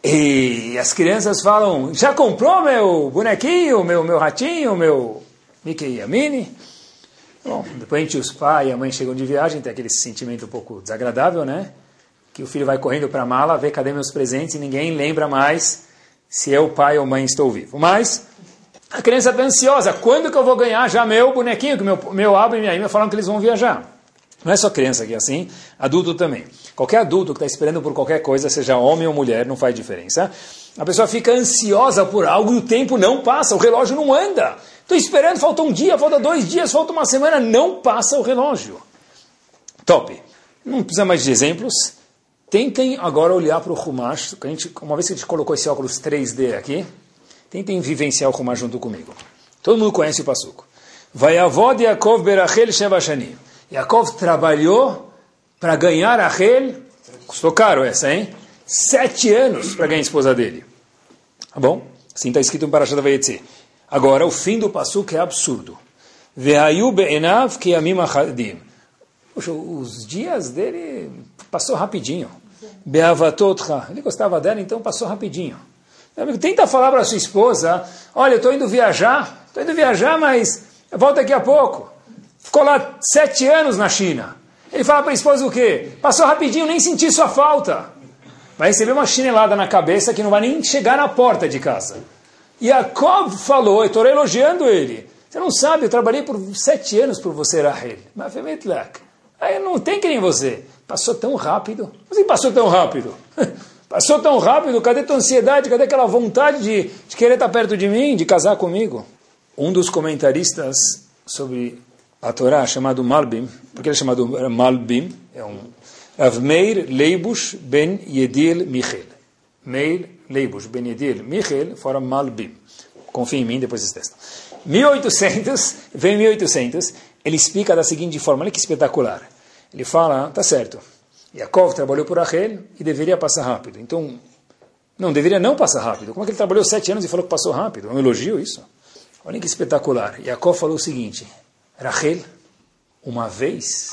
E as crianças falam, já comprou meu bonequinho, meu, meu ratinho, meu Mickey e a Minnie? Bom, depois os pais e a mãe chegam de viagem, tem aquele sentimento um pouco desagradável, né? Que o filho vai correndo para a mala, vê cadê meus presentes e ninguém lembra mais se eu, pai ou mãe, estou vivo. Mas a criança está ansiosa, quando que eu vou ganhar já meu bonequinho, que meu, meu abo e minha irmã falaram que eles vão viajar. Não é só criança que é assim, adulto também. Qualquer adulto que está esperando por qualquer coisa, seja homem ou mulher, não faz diferença. A pessoa fica ansiosa por algo e o tempo não passa, o relógio não anda. Estou esperando, falta um dia, falta dois dias, falta uma semana, não passa o relógio. Top. Não precisa mais de exemplos. Tentem agora olhar para o Rumash. Uma vez que a gente colocou esse óculos 3D aqui, tentem vivenciar o Rumash junto comigo. Todo mundo conhece o Passuco. Vai avó de Yaakov Berachel Shevashani. Yaakov trabalhou para ganhar Rachel. Custou caro essa, hein? Sete anos para ganhar a esposa dele. Tá bom? Assim está escrito em Parashat Vayetze. Agora, o fim do que é absurdo. Achadim. Os dias dele passou rapidinho. Be'avatotcha. Ele gostava dela, então passou rapidinho. Tenta falar para sua esposa, olha, eu estou indo viajar, estou indo viajar, mas eu volto daqui a pouco. Ficou lá sete anos na China. Ele fala para a esposa o quê? Passou rapidinho, nem senti sua falta. Vai receber uma chinelada na cabeça que não vai nem chegar na porta de casa. Jacob falou, eu estou elogiando ele. Você não sabe, eu trabalhei por sete anos por você, Rahel. Aí não tem que nem você. Passou tão rápido. Assim passou tão rápido. [laughs] passou tão rápido, cadê tua ansiedade? Cadê aquela vontade de, de querer estar perto de mim, de casar comigo? Um dos comentaristas sobre a Torá, chamado Malbim, porque ele é chamado Malbim, é um Rav Meir Leibush ben Yedil Michel. Meir Leibus, Ben Yedil, Michel, fora Malbim. Confia em mim, depois vocês testam. 1800, vem 1800, ele explica da seguinte forma, olha que espetacular. Ele fala, tá certo, Yaakov trabalhou por Rachel e deveria passar rápido. Então, não, deveria não passar rápido. Como é que ele trabalhou sete anos e falou que passou rápido? É um elogio isso? Olha que espetacular. Yaakov falou o seguinte, Rachel, uma vez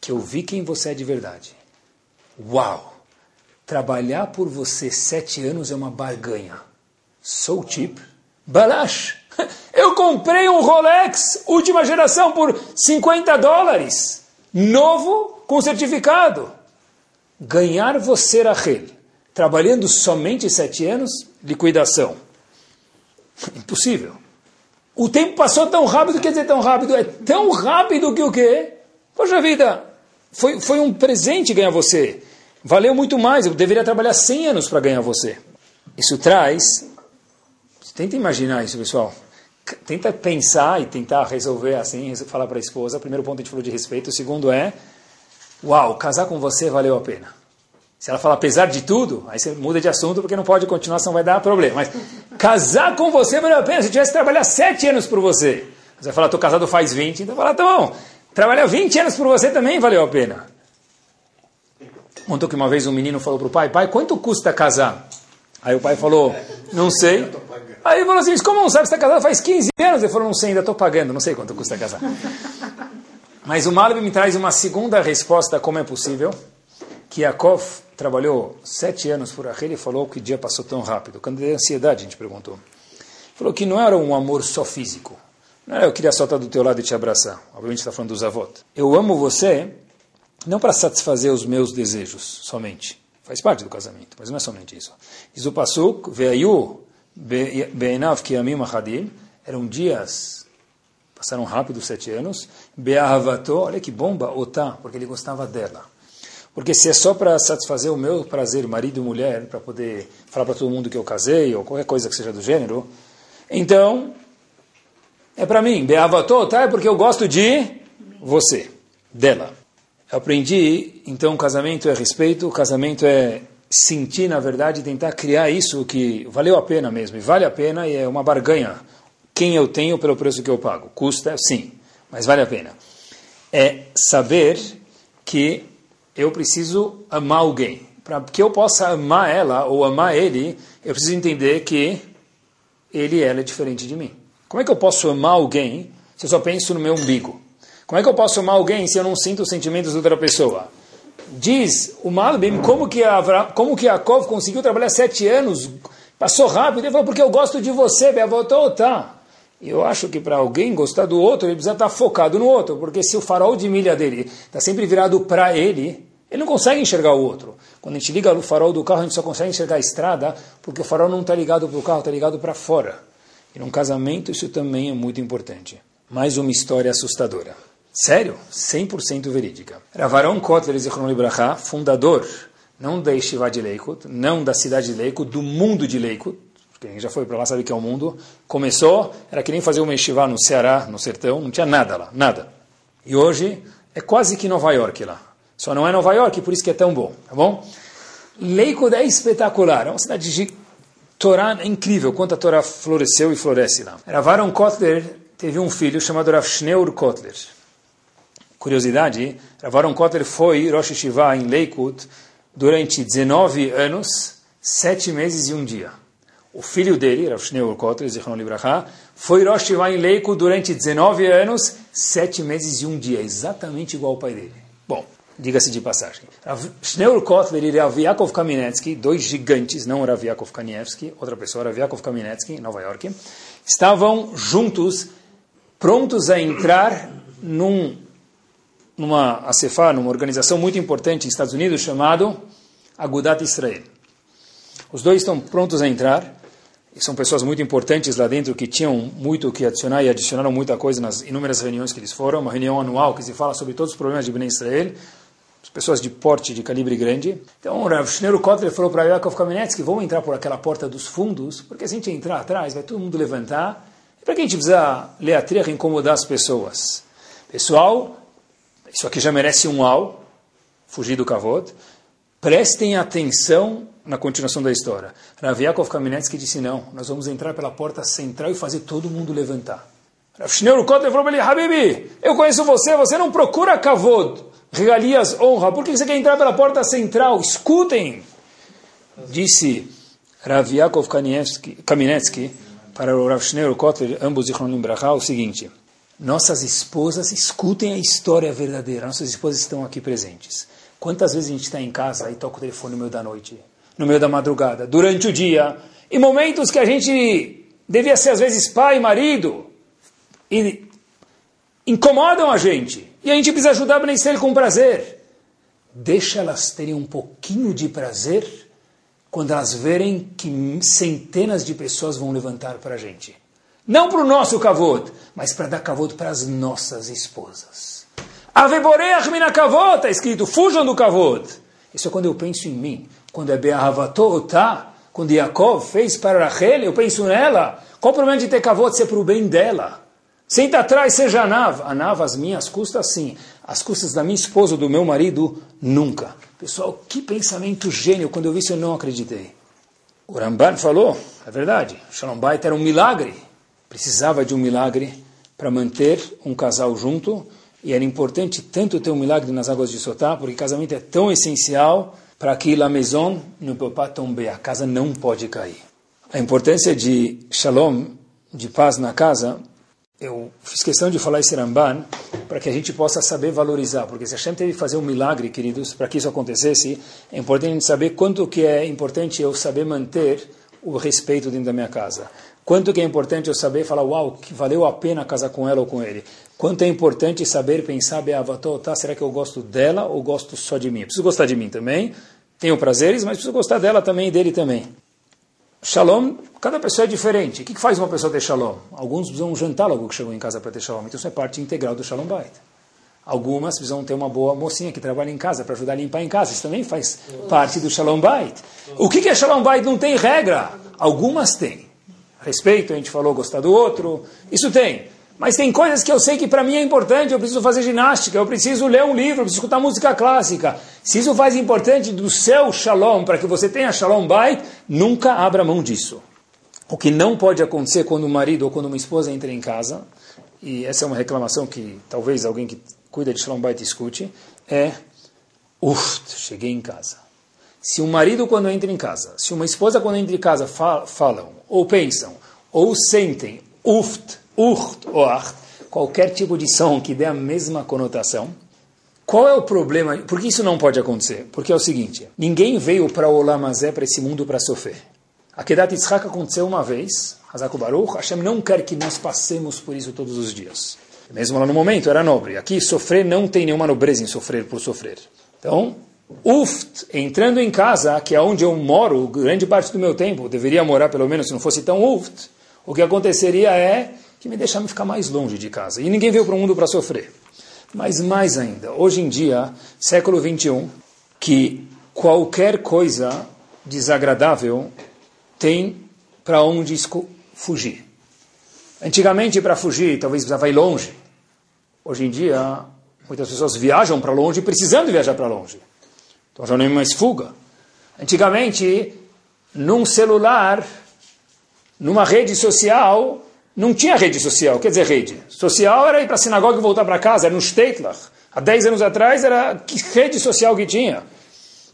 que eu vi quem você é de verdade. Uau! Trabalhar por você sete anos é uma barganha. Sou tip. Balash. [laughs] Eu comprei um Rolex última geração por 50 dólares. Novo com certificado. Ganhar você, Rachel, trabalhando somente sete anos, liquidação. [laughs] Impossível. O tempo passou tão rápido, quer dizer tão rápido? É tão rápido que o quê? Poxa vida, foi, foi um presente ganhar você valeu muito mais, eu deveria trabalhar 100 anos para ganhar você. Isso traz, tenta imaginar isso, pessoal. Tenta pensar e tentar resolver assim, falar para a esposa. Primeiro ponto a gente falou de respeito, o segundo é, uau, casar com você valeu a pena. Se ela falar apesar de tudo, aí você muda de assunto porque não pode continuar, senão vai dar problema. Mas casar com você valeu a pena. Se eu tivesse trabalhado sete anos por você, você vai falar, estou casado faz 20, então vai falar, tá bom, trabalhar 20 anos por você também valeu a pena. Contou que uma vez um menino falou para o pai, pai, quanto custa casar? Aí o pai falou, não sei. Aí ele falou assim, como não sabe, você está casado faz 15 anos? Ele falou, não sei, ainda estou pagando, não sei quanto custa casar. [laughs] Mas o Malbi me traz uma segunda resposta como é possível, que Yaakov trabalhou sete anos por Rachel e falou que o dia passou tão rápido. Quando deu ansiedade, a gente perguntou. Falou que não era um amor só físico. Não era eu queria só estar do teu lado e te abraçar. Obviamente está falando dos avós. Eu amo você não para satisfazer os meus desejos somente. Faz parte do casamento, mas não é somente isso. Diz o Pasuk, veio be'enav kiamim achadim, eram dias, passaram rápido sete anos, be'ahavato, olha que bomba, otá, porque ele gostava dela. Porque se é só para satisfazer o meu prazer, marido e mulher, para poder falar para todo mundo que eu casei, ou qualquer coisa que seja do gênero, então, é para mim, be'ahavato, tá? É porque eu gosto de você, dela. Eu aprendi, então, casamento é respeito, casamento é sentir, na verdade, tentar criar isso que valeu a pena mesmo, e vale a pena e é uma barganha. Quem eu tenho pelo preço que eu pago. Custa, sim, mas vale a pena. É saber que eu preciso amar alguém. Para que eu possa amar ela ou amar ele, eu preciso entender que ele e ela é diferente de mim. Como é que eu posso amar alguém se eu só penso no meu umbigo? Como é que eu posso amar alguém se eu não sinto os sentimentos de outra pessoa? Diz o Malbim como que, Avra, como que Yaakov conseguiu trabalhar sete anos, passou rápido, ele falou, porque eu gosto de você, voltou, tá. Eu acho que para alguém gostar do outro, ele precisa estar focado no outro, porque se o farol de milha dele está sempre virado para ele, ele não consegue enxergar o outro. Quando a gente liga o farol do carro, a gente só consegue enxergar a estrada, porque o farol não está ligado para o carro, está ligado para fora. E num casamento isso também é muito importante. Mais uma história assustadora. Sério? 100% verídica. Ravaron Kotler Zichron Libraha, fundador, não da Yeshiva de Leikut, não da cidade de Leikut, do mundo de Leikut, quem já foi para lá sabe que é o mundo, começou, era que nem fazer uma Yeshiva no Ceará, no sertão, não tinha nada lá, nada. E hoje é quase que Nova York lá. Só não é Nova York, por isso que é tão bom, tá bom? Leikut é espetacular, é uma cidade de Torá é incrível, quanto a Torá floresceu e floresce lá. Ravaron Kotler teve um filho chamado Rav Kotler. Curiosidade, Ravaron Kotler foi Rosh Hashivá em Leikut durante 19 anos, 7 meses e um dia. O filho dele, Rav Shneur Kotler, Zichron Libraha, foi Rosh Hashivá em Leikut durante 19 anos, 7 meses e um dia, exatamente igual ao pai dele. Bom, diga-se de passagem. Rav Shneur Kotler e Rav Yaakov Kaminetsky, dois gigantes, não Rav Yaakov Kanievsky, outra pessoa, Rav Yaakov Kaminetsky, em Nova York, estavam juntos, prontos a entrar num numa ACFA, numa organização muito importante nos Estados Unidos chamado Agudat Israel. Os dois estão prontos a entrar, e são pessoas muito importantes lá dentro que tinham muito o que adicionar e adicionaram muita coisa nas inúmeras reuniões que eles foram, uma reunião anual que se fala sobre todos os problemas de Bnei Israel, pessoas de porte, de calibre grande. Então o Rav Schneur Kotler falou para Yaakov Kamenetsky, vamos entrar por aquela porta dos fundos, porque se a gente entrar atrás, vai todo mundo levantar, e para que a gente precisa ler a trecha e incomodar as pessoas? Pessoal, isso aqui já merece um au, fugir do kavod. Prestem atenção na continuação da história. Rav Yaakov Kaminetsky disse, não, nós vamos entrar pela porta central e fazer todo mundo levantar. Rav Kotler falou para ele, Habibi, eu conheço você, você não procura kavod, regalias, honra, por que você quer entrar pela porta central? Escutem! Disse Rav Yaakov Kaminetsky para o Rav Shneur Kotler, ambos de Chronim Bracha, o seguinte... Nossas esposas, escutem a história verdadeira. Nossas esposas estão aqui presentes. Quantas vezes a gente está em casa e toca o telefone no meio da noite, no meio da madrugada, durante o dia, em momentos que a gente devia ser às vezes pai, marido, e incomodam a gente, e a gente precisa ajudar a Israel com prazer. Deixa elas terem um pouquinho de prazer quando elas verem que centenas de pessoas vão levantar para a gente. Não para o nosso kavod, mas para dar kavod para as nossas esposas. Aveboreach mina kavod, está escrito, fujam do kavod. Isso é quando eu penso em mim. Quando é Be'ahavatotá, quando Yaakov fez para Rachel, eu penso nela. Qual o problema de ter kavod ser para o bem dela? Senta atrás, seja anav. Anav, as minhas custas, sim. As custas da minha esposa ou do meu marido, nunca. Pessoal, que pensamento gênio. Quando eu vi isso, eu não acreditei. O Ramban falou, é verdade, Shalom Bait era um milagre. Precisava de um milagre para manter um casal junto. E era importante tanto ter um milagre nas águas de Sotá, porque casamento é tão essencial para que la maison ne peut pas tomber. A casa não pode cair. A importância de Shalom, de paz na casa, eu fiz questão de falar esse Ramban para que a gente possa saber valorizar, porque se a gente teve que fazer um milagre, queridos, para que isso acontecesse, é importante a gente saber quanto que é importante eu saber manter o respeito dentro da minha casa. Quanto que é importante eu saber falar, uau, que valeu a pena casar com ela ou com ele. Quanto é importante saber pensar, Beavatô, tá, será que eu gosto dela ou gosto só de mim? Eu preciso gostar de mim também, tenho prazeres, mas preciso gostar dela também e dele também. Shalom, cada pessoa é diferente. O que faz uma pessoa ter shalom? Alguns precisam jantar logo que chegou em casa para ter shalom. Então isso é parte integral do shalom bait. Algumas precisam ter uma boa mocinha que trabalha em casa para ajudar a limpar em casa. Isso também faz parte do shalom bait. O que é shalom bait? Não tem regra. Algumas têm. Respeito, a gente falou, gostar do outro. Isso tem. Mas tem coisas que eu sei que para mim é importante, eu preciso fazer ginástica, eu preciso ler um livro, eu preciso escutar música clássica. Se isso faz importante do seu shalom, para que você tenha shalom bait, nunca abra mão disso. O que não pode acontecer quando o marido ou quando uma esposa entra em casa, e essa é uma reclamação que talvez alguém que cuida de shalom bait escute, é, uff, cheguei em casa. Se um marido quando entra em casa, se uma esposa quando entra em casa falam, ou pensam, ou sentem, uft, ou art, qualquer tipo de som que dê a mesma conotação. Qual é o problema? Por que isso não pode acontecer? Porque é o seguinte, ninguém veio para o Olamazé, para esse mundo, para sofrer. A Kedat Yitzhak aconteceu uma vez, Hazaku Baruch, Hashem não quer que nós passemos por isso todos os dias. Mesmo lá no momento era nobre. Aqui sofrer não tem nenhuma nobreza em sofrer por sofrer. Então, Uft, entrando em casa, que é onde eu moro, grande parte do meu tempo, deveria morar pelo menos se não fosse tão Uft, o que aconteceria é que me deixaram ficar mais longe de casa. E ninguém veio para o mundo para sofrer. Mas mais ainda, hoje em dia, século 21, que qualquer coisa desagradável tem para onde fugir. Antigamente, para fugir, talvez precisava ir longe. Hoje em dia, muitas pessoas viajam para longe precisando viajar para longe. Então já não é mais fuga. Antigamente, num celular, numa rede social, não tinha rede social. Quer dizer, rede social era ir para a sinagoga e voltar para casa, era no Steitlach. Há 10 anos atrás era que rede social que tinha.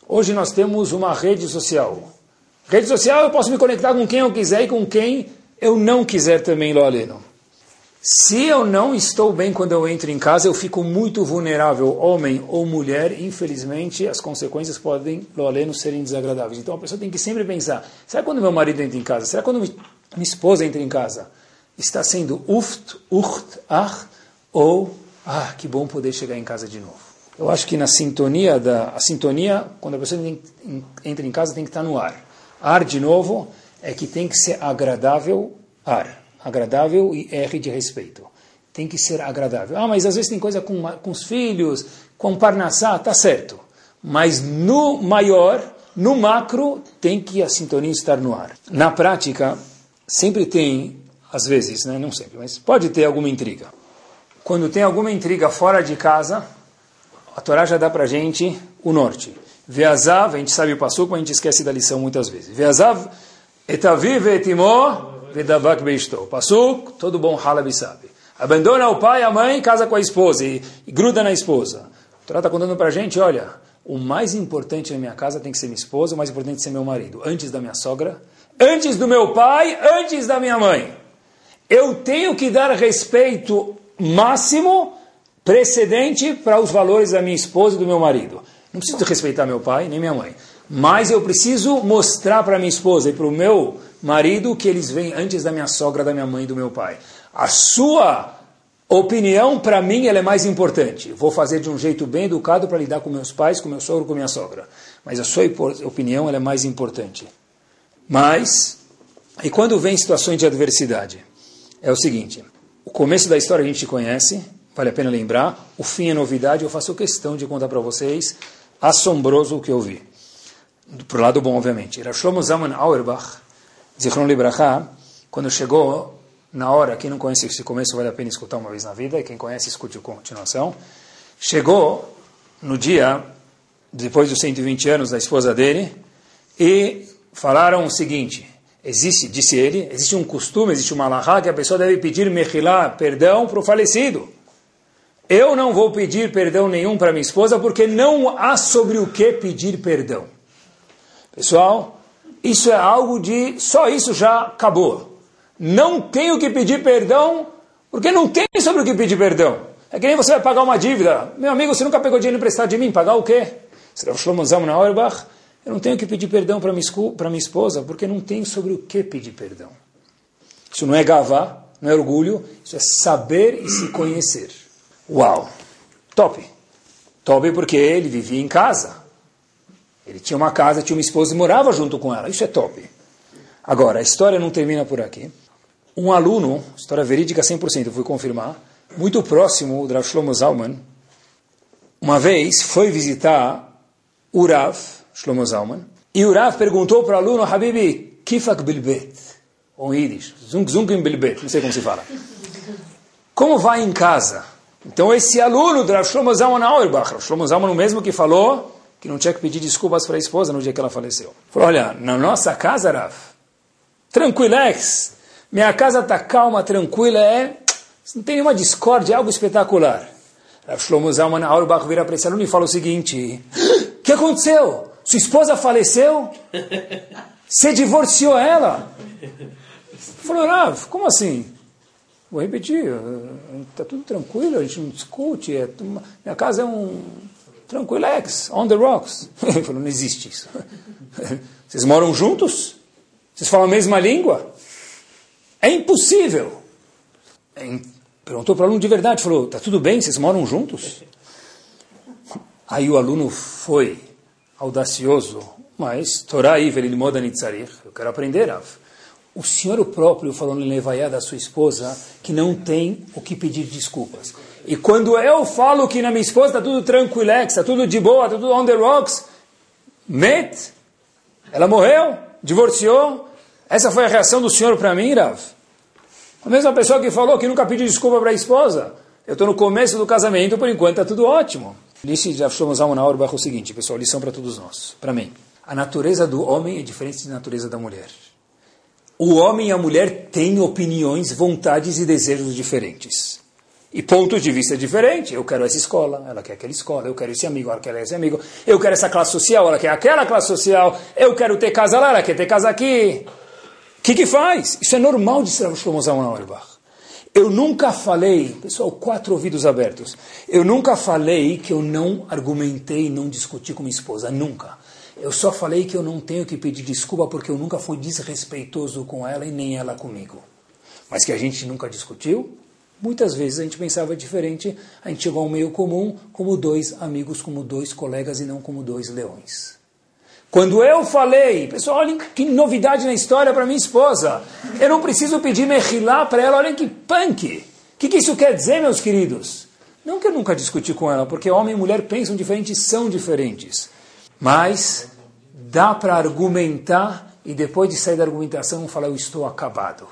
Hoje nós temos uma rede social. Rede social eu posso me conectar com quem eu quiser e com quem eu não quiser também, lo aleno. Se eu não estou bem quando eu entro em casa, eu fico muito vulnerável, homem ou mulher, infelizmente as consequências podem, lo aleno, serem desagradáveis. Então a pessoa tem que sempre pensar, será quando meu marido entra em casa? Será quando minha esposa entra em casa? está sendo uft, urt, ach, ou ah, que bom poder chegar em casa de novo. Eu acho que na sintonia da a sintonia, quando a pessoa entra em casa, tem que estar no ar. Ar, de novo, é que tem que ser agradável ar. Agradável e R de respeito. Tem que ser agradável. Ah, mas às vezes tem coisa com, com os filhos, com parnassá, tá certo. Mas no maior, no macro, tem que a sintonia estar no ar. Na prática, sempre tem às vezes, né? não sempre, mas pode ter alguma intriga. Quando tem alguma intriga fora de casa, a Torá já dá para gente o norte. Veazav, a gente sabe o passuco, a gente esquece da lição muitas vezes. Veazav, etaviv etimó, vedavak beisto. Passuco, todo bom halabi sabe. Abandona o pai a mãe, casa com a esposa e, e gruda na esposa. A Torá está contando para a gente, olha, o mais importante na minha casa tem que ser minha esposa, o mais importante que ser meu marido. Antes da minha sogra, antes do meu pai, antes da minha mãe eu tenho que dar respeito máximo precedente para os valores da minha esposa e do meu marido. Não preciso respeitar meu pai nem minha mãe, mas eu preciso mostrar para minha esposa e para o meu marido que eles vêm antes da minha sogra, da minha mãe do meu pai. A sua opinião, para mim, ela é mais importante. Vou fazer de um jeito bem educado para lidar com meus pais, com meu sogro, com minha sogra. Mas a sua opinião ela é mais importante. Mas, e quando vem situações de adversidade? é o seguinte: o começo da história a gente conhece, vale a pena lembrar, o fim é novidade, eu faço questão de contar para vocês, assombroso o que eu vi. Pro lado bom, obviamente. Era Shlomo Zaman Auerbach, Zichron Libraha, quando chegou na hora, quem não conhece esse começo vale a pena escutar uma vez na vida, e quem conhece escute a continuação. Chegou no dia, depois dos 120 anos da esposa dele, e falaram o seguinte, existe, disse ele, existe um costume, existe uma alahá que a pessoa deve pedir mechilá, perdão para o falecido. Eu não vou pedir perdão nenhum para minha esposa porque não há sobre o que pedir perdão. Pessoal, isso é algo de só isso já acabou. Não tenho que pedir perdão porque não tem sobre o que pedir perdão. É que nem você vai pagar uma dívida. Meu amigo, você nunca pegou dinheiro emprestado de mim, pagar o quê? Será Shlomo Zalman Auerbach? Eu não tenho que pedir perdão para minha, esposa porque não tenho sobre o que pedir perdão. Isso não é gavá, não é orgulho, isso é saber e se conhecer. Uau! Top! Top porque ele vivia em casa. Ele tinha uma casa, tinha uma esposa e morava junto com ela. Isso é top. Agora, a história não termina por aqui. Um aluno, história verídica 100%, eu fui confirmar, muito próximo do Rav Shlomo Zalman, uma vez foi visitar o Rav Shlomo Zalman, e o Rav perguntou para o aluno, Habibi, kifak bilbet? Ou em Yiddish, zung zung bilbet, não sei como se fala. Como vai em casa? Então esse aluno do Rav Shlomo Zalman Auerbach, Rav Shlomo Zalman o mesmo que falou que não tinha que pedir desculpas para a esposa no dia que ela faleceu. Falou, olha, na nossa casa, Rav, tranquilex, minha casa está calma, tranquila, é, não tem nenhuma discórdia, é algo espetacular. Rav Shlomo Zalman Auerbach vira para esse aluno e fala o seguinte, o que aconteceu? Sua esposa faleceu? Você divorciou ela? Falou, Rav, como assim? Vou repetir, está tudo tranquilo, a gente não discute, é, minha casa é um tranquilex, on the rocks. [laughs] Ele falou, não existe isso. [laughs] Vocês moram juntos? Vocês falam a mesma língua? É impossível. É, perguntou para o aluno de verdade, falou, está tudo bem, vocês moram juntos? Aí o aluno foi audacioso, mas Torah Ivel Moda Nitzarich, eu quero aprender, Rav o senhor próprio falando em Levaiá da sua esposa que não tem o que pedir desculpas. E quando eu falo que na minha esposa está tudo tranquilex, está tudo de boa, está tudo on the rocks, met, ela morreu, divorciou, essa foi a reação do senhor para mim, Rav. A mesma pessoa que falou que nunca pediu desculpa para a esposa. Eu estou no começo do casamento, por enquanto está tudo ótimo. Disse já Shlomo uma hora o seguinte, pessoal, lição para todos nós, para mim. A natureza do homem é diferente da natureza da mulher. O homem e a mulher têm opiniões, vontades e desejos diferentes. E pontos de vista diferentes. Eu quero essa escola, ela quer aquela escola. Eu quero esse amigo, ela quer esse amigo. Eu quero essa classe social, ela quer aquela classe social. Eu quero ter casa lá, ela quer ter casa aqui. O que, que faz? Isso é normal de Rav Shlomo Zalman Auerbach. Eu nunca falei, pessoal, quatro ouvidos abertos. Eu nunca falei que eu não argumentei, não discuti com minha esposa. Nunca. Eu só falei que eu não tenho que pedir desculpa porque eu nunca fui desrespeitoso com ela e nem ela comigo. Mas que a gente nunca discutiu, muitas vezes a gente pensava diferente, a gente chegou a um meio comum como dois amigos, como dois colegas e não como dois leões. Quando eu falei, pessoal, olhem que novidade na história para minha esposa. Eu não preciso pedir mechilá para ela, olhem que punk. O que, que isso quer dizer, meus queridos? Não que eu nunca discuti com ela, porque homem e mulher pensam diferentes, são diferentes. Mas dá para argumentar e depois de sair da argumentação falar eu estou acabado.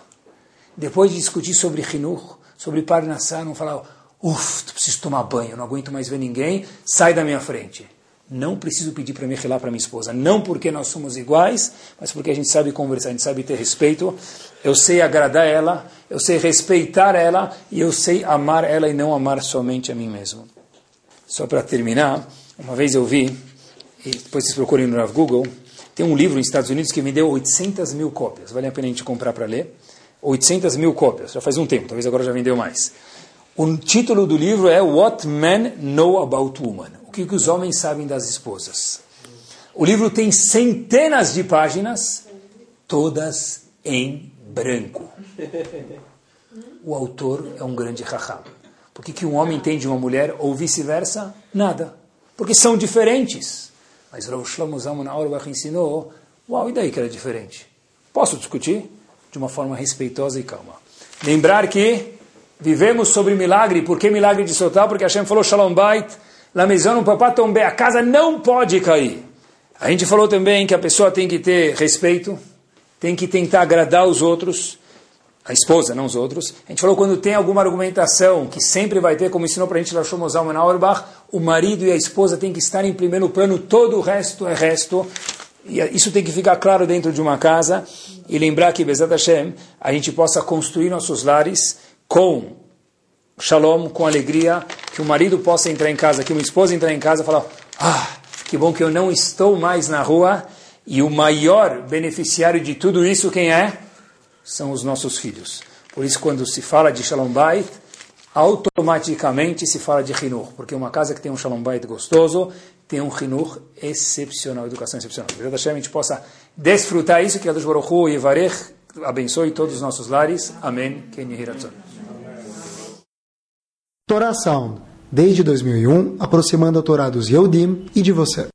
Depois de discutir sobre Hinur, sobre Parnassá, não falar uff, preciso tomar banho, não aguento mais ver ninguém, sai da minha frente. Não preciso pedir para me relar para minha esposa, não porque nós somos iguais, mas porque a gente sabe conversar, a gente sabe ter respeito. Eu sei agradar ela, eu sei respeitar ela e eu sei amar ela e não amar somente a mim mesmo. Só para terminar, uma vez eu vi e depois vocês procurem no Google, tem um livro nos Estados Unidos que me deu 800 mil cópias. Vale a pena a gente comprar para ler. 800 mil cópias, já faz um tempo, talvez agora já vendeu mais. O título do livro é What Men Know About Women. O que, que os homens sabem das esposas. O livro tem centenas de páginas, todas em branco. O autor é um grande raham. Por que, que um homem entende uma mulher ou vice-versa? Nada. Porque são diferentes. Mas Rav Shlomo Zalman Auerbach ensinou, uau, e daí que era diferente? Posso discutir? De uma forma respeitosa e calma. Lembrar que vivemos sobre milagre. Por que milagre de soltar? Porque Hashem falou, Shalom Bait, la maison não peut tomber, a casa não pode cair. A gente falou também que a pessoa tem que ter respeito, tem que tentar agradar os outros. a esposa, não os outros. A gente falou quando tem alguma argumentação que sempre vai ter, como ensinou para a gente Lashon Mozalman Auerbach, o marido e a esposa têm que estar em primeiro plano, todo o resto é resto. E isso tem que ficar claro dentro de uma casa e lembrar que, Bezat Hashem, a gente possa construir nossos lares com shalom, com alegria, que o marido possa entrar em casa, que uma esposa entrar em casa e falar, ah, que bom que eu não estou mais na rua, e o maior beneficiário de tudo isso, quem é? São os nossos filhos. Por isso, quando se fala de Shalom Bait, automaticamente se fala de Hinur, porque uma casa que tem um Shalom Bait gostoso, tem um Hinur excepcional, educação excepcional. Que a gente possa desfrutar isso, que a Deus Baruch Hu e Varech abençoe todos os nossos lares. Amém. Torá Sound, desde 2001, aproximando a Torá dos Yehudim e de você.